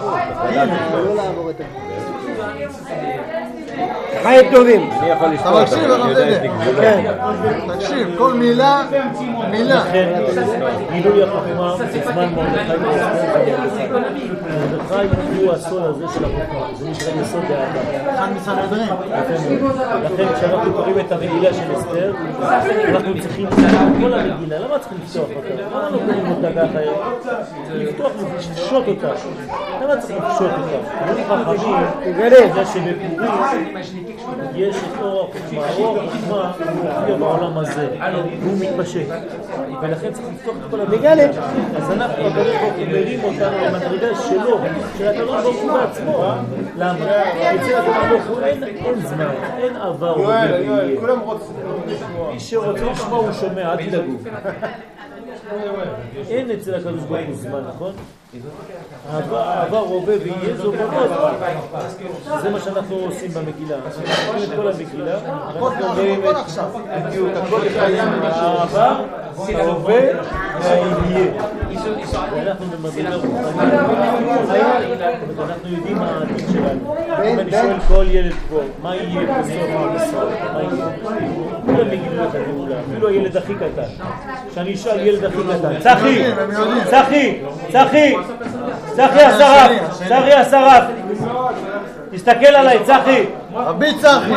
חיים טובים. אני יכול לשתות, אבל יודע. כן. תקשיב, כל מילה, מילה. לכן גילוי החוכמה בזמן מרדכי הוא הסוד הזה של החוכמה, זה נקרא יסוד האדם. לכן כשאנחנו קוראים את המגילה של אסתר, אנחנו צריכים לפתוח כל המגילה, למה צריכים לפתוח אותה? למה לא קוראים אותה ככה? לפתוח ולפשוט אותה. למה צריך לפשוט אותה? אומרים חכמים, זה שבפורים יש את אור החוכמה, אור החוכמה מופיע בעולם הזה, והוא מתפשט, ולכן צריך לפתוח את כל המגלה. אז אנחנו, מרים אותנו למדרגה שלו, של הקדוש ברוך הוא בעצמו. למה? אצל הקדוש ברוך הוא אין זמן, אין עבר, הווה ויהיה. כולם רוצים לשמוע. מי שרוצה לשמוע הוא שומע, אל תדאגו. אין אצל הקדוש ברוך הוא זמן, נכון? העבר, הווה ויהיה זו בנות. זה מה שאנחנו עושים במגילה. אנחנו לוקחים את כל המגילה, ואנחנו אומרים את בדיוק, הכל אחד, העבר, ההווה והיהיה. ואנחנו במדרגה רוחנית. אנחנו יודעים מה העתיד שלנו. אם אני שואל כל ילד פה, מה יהיה בסוף עם ישראל? מה יהיה? כולם יגידו לך גאולה, אפילו הילד הכי קטן. כשאני אשאל ילד הכי קטן, צחי, צחי, צחי, צחי השרף, צחי השרף, תסתכל עליי, צחי. רבי צחי.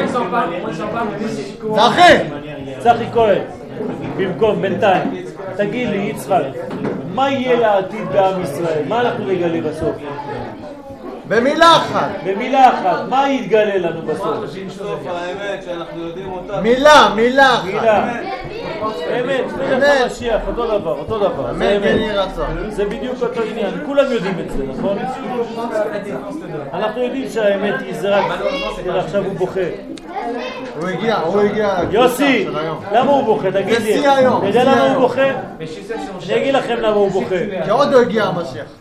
צחי. צחי כהן, במקום, בינתיים. תגיד לי, יצחק, מה יהיה לעתיד בעם ישראל? מה אנחנו נגלה בסוף? במילה אחת. במילה אחת, מה יתגלה לנו בסוף? בסוף האמת שאנחנו יודעים אותה. מילה, מילה אחת. מילה. אמת, מלך המשיח, אותו דבר, אותו דבר. זה אמת כן אמת. יהי רצון. זה בדיוק אותו עניין, כולם יודעים את זה, נכון? אנחנו יודעים שהאמת היא זה רק... תראה, עכשיו הוא בוכה. הוא הגיע, הוא הגיע. יוסי. למה הוא בוכה? תגיד לי. בשיא היום, אתה יודע למה הוא. בוכה? אני אגיד לכם למה הוא בוכה. כי עוד לא הגיע המשיח.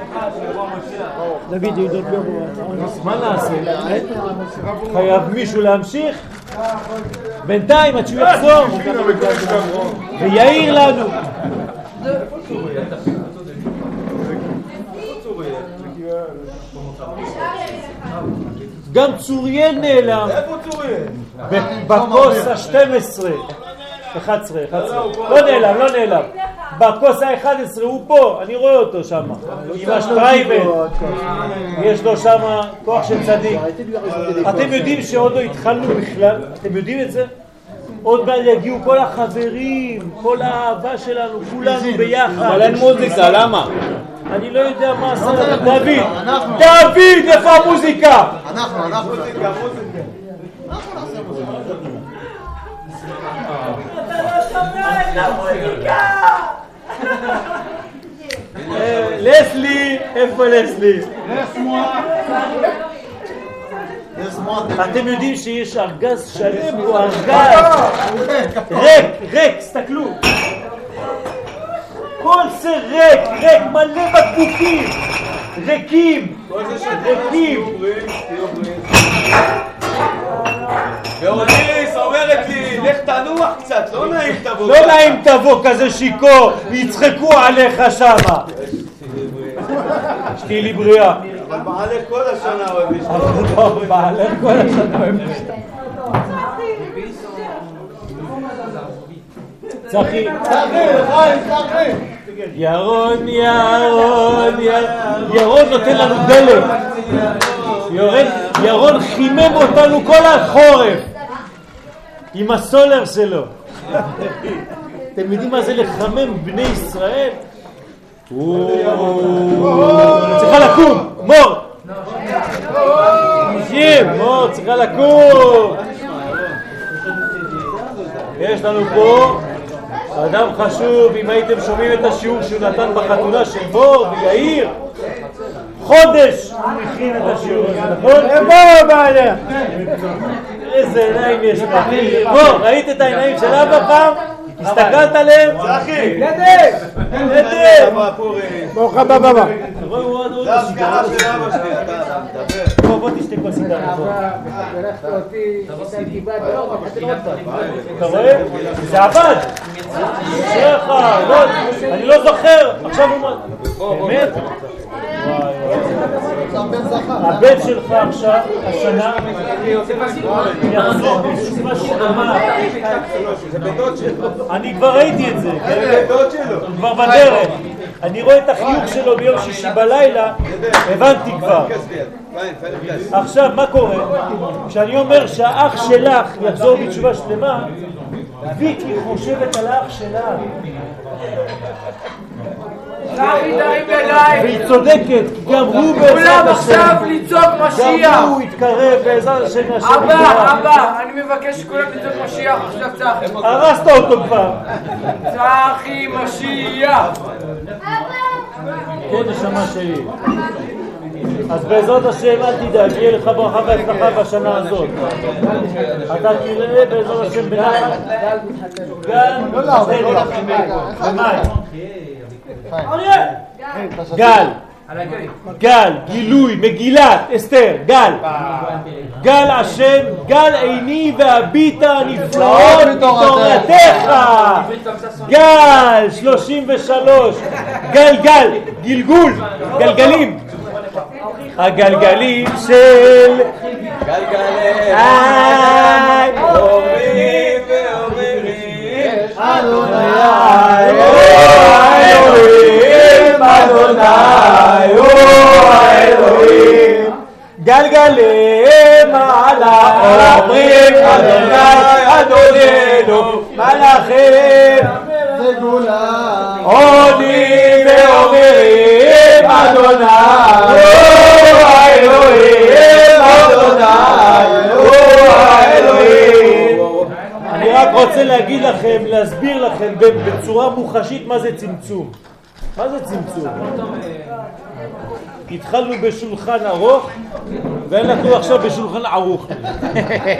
דוד יהודות מה נעשה? חייב מישהו להמשיך? בינתיים עד שהוא יחזור ויעיר לנו. גם צוריאל נעלם. בכוס ה-12. 11, 11. לא נעלם, לא נעלם. בכוס ה-11 הוא פה, אני רואה אותו שם. עם השטרייבל. יש לו שם כוח של צדיק. אתם יודעים שעוד לא התחלנו בכלל? אתם יודעים את זה? עוד מעט יגיעו כל החברים, כל האהבה שלנו, כולנו ביחד. אבל אין מוזיקה, למה? אני לא יודע מה עשה לנו. דוד, דוד, איפה המוזיקה? אנחנו, אנחנו. אה, לסלי, איפה לסלי? אתם יודעים שיש ארגז שלם פה, ארגז ריק, ריק, תסתכלו. כל זה ריק, ריק, מלא בקבוקים, ריקים, ריקים. ואודיס אומרת לי, לך תנוח קצת, לא נעים תבוא. לא נעים תבוא כזה שיכור, יצחקו עליך שמה. שתהי לי בריאה. אבל בעלך כל השנה אוהב לשתות. אבל טוב, בעלך כל השנה אוהב לשתות. צחי, ירון, ירון, ירון, ירון נותן לנו דלק. ירון, חימם אותנו כל החורף עם הסולר שלו. אתם יודעים מה זה לחמם בני ישראל? צריכה לקום, מור! מור, צריכה לקום! יש לנו פה אדם חשוב, אם הייתם שומעים את השיעור שהוא נתן בחתונה של מור ויאיר, חודש הוא הכין את השיעור הזה, נכון? איפה בעיה? איזה עיניים יש לך. מור, ראית את העיניים של אבא פעם? הסתכלת עליהם? צחי! נדב! נדב! ברוך הבא בבא. זה הסגרה של אבא שלי, אתה מדבר. בוא, תשתה כוס איתנו. בוא. אתה רואה? זה עבד! אשריך, לא, אני לא זוכר, עכשיו הוא... באמת? הבן שלך עכשיו, השנה, יחזור בתשובה שלמה. אני כבר ראיתי את זה? הוא כבר בדרך. אני רואה את החיוך שלו ביום שישי בלילה, הבנתי כבר. עכשיו, מה קורה? כשאני אומר שהאח שלך יחזור בתשובה שלמה, ויקי חושבת על האח שלה. והיא צודקת, גם הוא בעזרת כולם השם. עכשיו לצעוק משיח. גם הוא יתקרב בעזרת השם להשם אבא. אבא, אני מבקש שכולם לצעוק משיח עכשיו צחי. הרסת אותו כבר. צחי משיח. כן, נשמה שלי. אז בעזרת השם אל תדאג, יהיה לך ברכה והצלחה בשנה הזאת. אתה תראה בעזרת השם בנחת גל במאי. גל, גל, גילוי, מגילת, אסתר, גל. גל השם, גל עיני והביטה הנפלאות מתורתך. גל, 33, גל גל, גלגול, גלגלים. הגלגלים של גלגלי איי, אומרים ואומרים אדוני, אלוהים, אדוני, הוא האלוהים. גלגלי מעלה אומרים אדוני אדוננו מלאכים עונים ואומרים אדוני רוצה להגיד לכם, להסביר לכם בצורה מוחשית מה זה צמצום. מה זה צמצום? התחלנו בשולחן ארוך ואנחנו עכשיו בשולחן ערוך.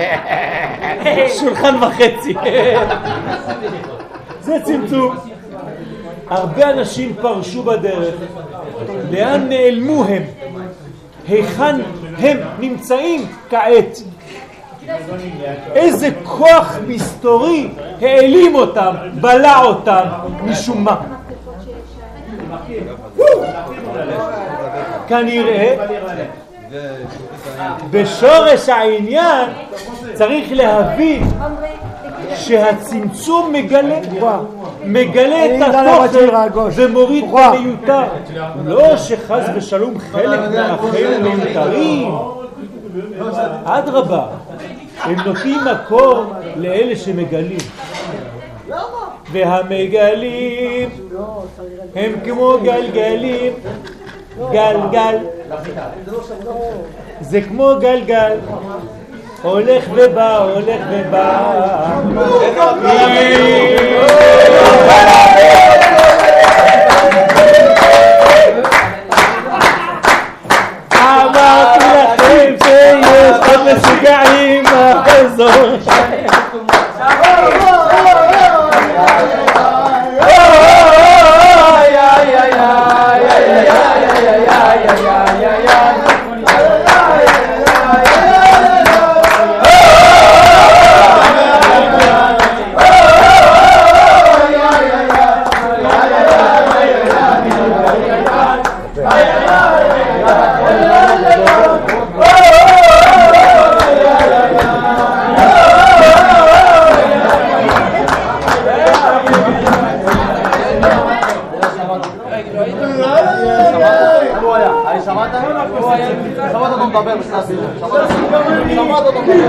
שולחן וחצי. זה צמצום. הרבה אנשים פרשו בדרך. לאן נעלמו הם? היכן הם נמצאים כעת? איזה כוח מסתורי העלים אותם, בלע אותם, משום מה. כנראה בשורש העניין צריך להבין שהצמצום מגלה, מגלה את התוכן ומוריד את המיותר. לא שחס ושלום חלק מהחיים מיותרים. אדרבה, הם נותנים מקום לאלה שמגלים. והמגלים הם כמו גלגלים, גלגל. זה כמו גלגל, הולך ובא, הולך ובא. Não.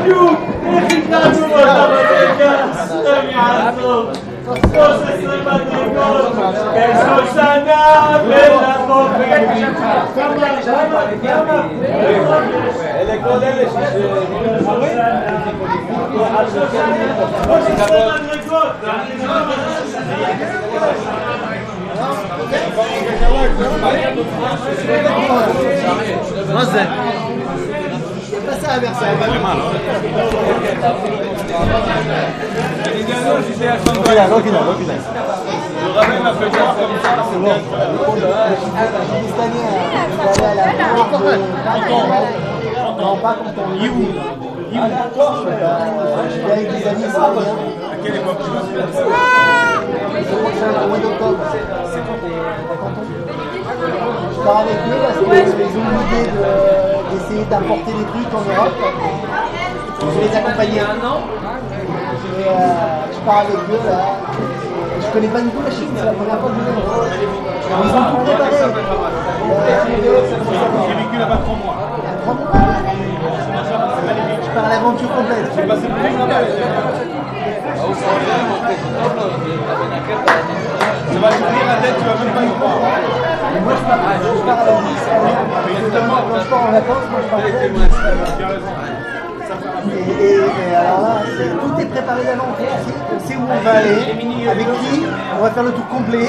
בדיוק, איך הגענו לאותה מדרגה? השם יעזור. 13 מדרגות, עשר שנה ולחופש. כמה, כמה, כמה? אלה כל אלה עכשיו שנה, Je c'est on est. Avec des amis, À quelle époque tu vas je pars avec eux parce qu'ils ont une idée de essayer d'importer des trucs en Europe. Je vais les accompagner. Et euh, je pars avec eux là. Je connais pas du tout la Chine, c'est la première fois que je viens. Ils ont tout préparé. J'ai vécu là-bas trois mois. Trois mois Je pars à l'aventure complète. J'ai passé là-bas. Ça va t'ouvrir la tête, tu vas même pas y croire. Moi je pars, je à la. Quand je pars en vacances, moi je tout est préparé d'avance. On sait où on va aller, avec qui, on va faire le tour complet.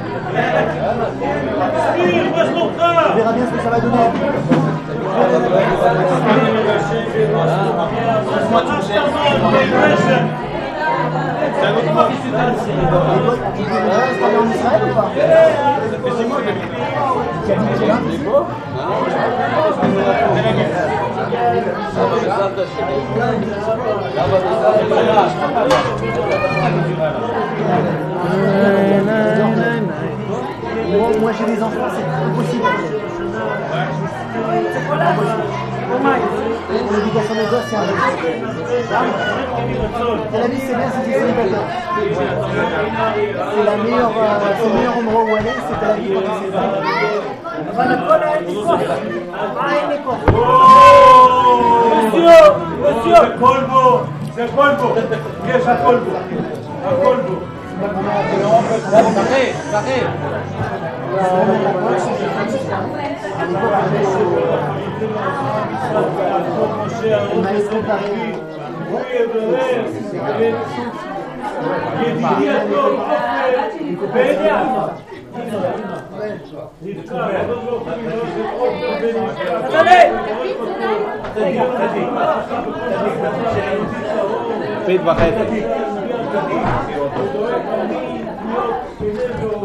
On verra bien ce que ça va donner. Moi, j'ai des enfants, c'est impossible. C'est là L'éducation des gosses, c'est un Elle a dit c'est bien, c'est célibataire. C'est la meilleure, euh, c'est le meilleur endroit où aller, c'est la vie c'est Monsieur, monsieur, c'est colbo, colbo, colbo? Ah, paré, paré. ידידי הטוב, עופר, בניה. נתקע,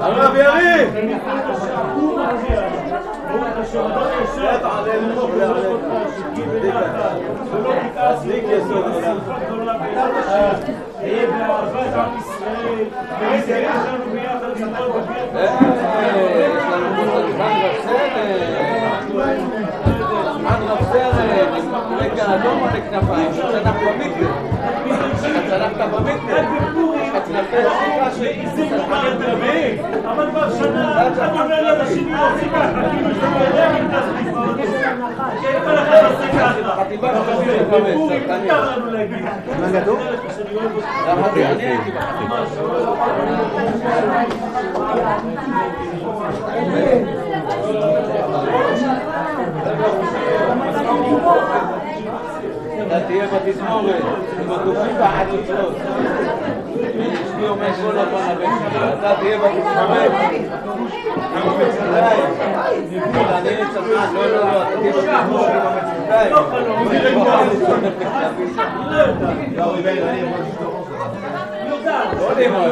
הקדוש ברוך הוא יברך את עופר בן פית וחצי. הרב יריב! אבל כבר שנה, אחד אומר לאנשים עושים ככה, כאילו שאתה יודע תסביב. כן, כל אחד עושה ככה. בפורים מותר לנו להגיד. Un gâteau אתה תהיה בתזמורת, עם התופים והחצוצרות. אשתי אומר כל הזמן לבן שלי, אתה תהיה בתזמורת. אני צמחת, לא, לא, לא, אתה תהיה בתזמורת עם המצוקיים. לא יודעים מה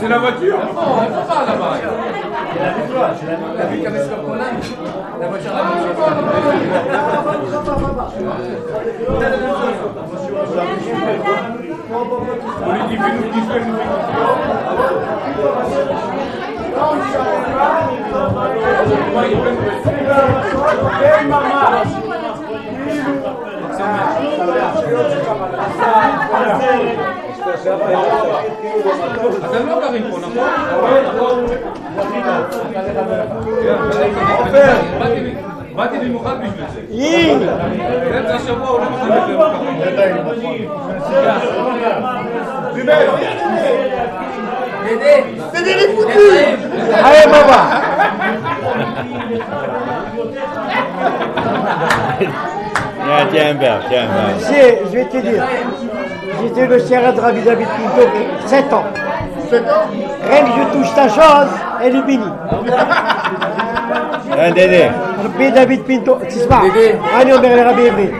C'est la voiture. Non, on ne pas là-bas C'est la victoire, c'est la victoire La La voiture, la voiture. אתם לא גרים פה, נכון? באתי במיוחד בשביל זה. באמצע השבוע הוא לא מוכן לדבר ככה. C'est des foutus Allez, papa Tiens, tiens, père, tiens, père. Je vais te dire, j'étais le serradra vis-à-vis Pinto 7 ans. 7 ans Rien que je touche ta chose, elle est bénie. Un dédé. ربي دافيد بينتو تسمع انا ومغربي ربي يبني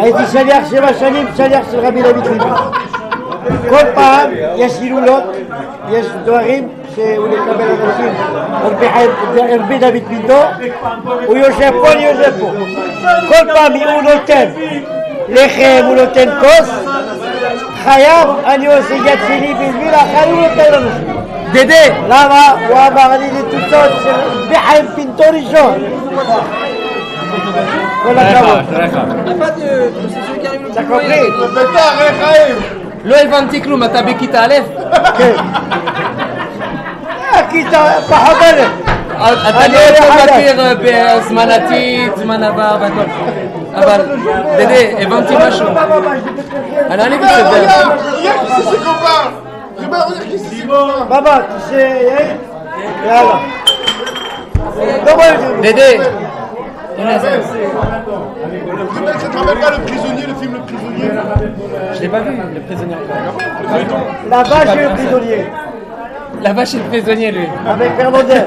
هاي تسالي اخشي باش سالي سالي اخشي ربي دافيد بينتو כל פעם יש הילולות, יש דברים שהוא מקבל אנשים, רבי חיים- רבי דוד פינטו, הוא יושב פה, אני יושב פה. כל פעם הוא נותן לחם, הוא נותן כוס, חייב, אני עושה יד שלי בשביל לאכל, הוא נותן לנו. דדי! למה? הוא אמר, אני ניצוצות של רבי חיים פינטו ראשון. כל הכבוד. אתה קופרי? לא הבנתי כלום, אתה בכיתה א'? כן. כיתה פחות א'. אתה לא יכול להכיר אה, בזמן עתיד, זמן עבר והכל. אבל, דדי, הבנתי משהו. אני אני בסדר. Regarde qui c'est ses copains Ruben, regarde qui c'est ses copains בבא, תשאר, יאללה. לא Le mec, ça te rappelle pas le prisonnier, le film Le prisonnier Je l'ai pas vu, le prisonnier. La vache et le prisonnier. La vache et le prisonnier, lui. Avec Fernandez.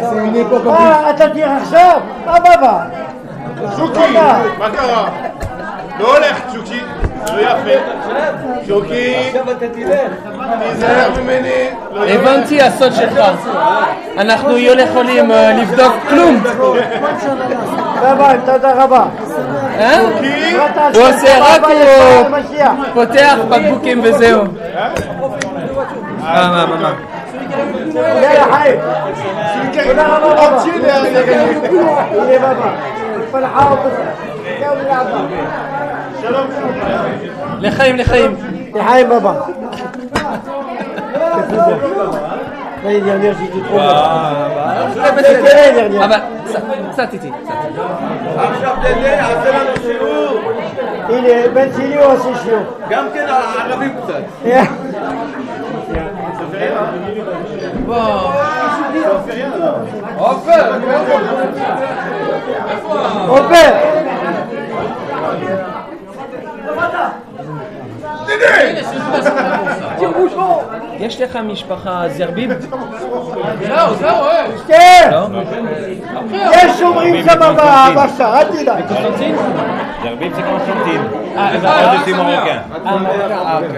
C'est une époque Ah, attends, dire un Ah, bah, bah. Zouki Makara. L'Oler, Zouki. לא יפה. צוקי, תיזהר ממני. לא. הבנתי הסוד שלך. אנחנו לא יכולים אה, לבדוק כלום. תודה רבה. אה? הוא עושה רק הוא. פותח בקבוקים וזהו. מה, מה, מה, מה? יאללה חיים. תודה רבה בבא. entier derrière les gars. הנה בבא. פלחה ובזה. זהו, לאבא. לחיים, לחיים. לחיים בבא. l'année dernière j'étais trop bien. זה C'était l'année בסדר. dernière. אבל קצת- קצת איתי. עכשיו דדי, עשה לנו שיעור. הנה, בן שלי הוא עושה שיעור. גם כן ערבים קצת. עופר! יש לך משפחה זרביב? זהו, זהו, אה. יש שומרים שם בבשה, אל תדאג. זרביב זה כמו שומטים.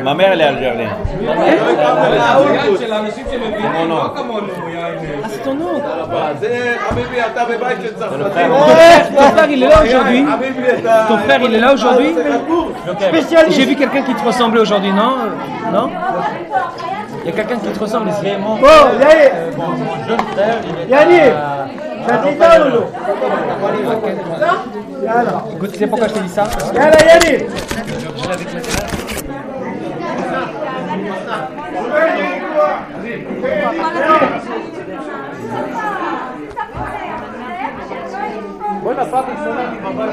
מה מר לי על ג'רלין? זה לא כמונו, יאי. C'est Ton nom. Ton frère, il est là aujourd'hui? Ton frère, il est là aujourd'hui. J'ai vu quelqu'un qui te ressemblait aujourd'hui, non? Non? Il y a quelqu'un qui te ressemble ici. Mon, bon, Yair Yannick Écoute, tu sais pourquoi je te dis ça? Yannick בואי נפל ראשונה מבבית.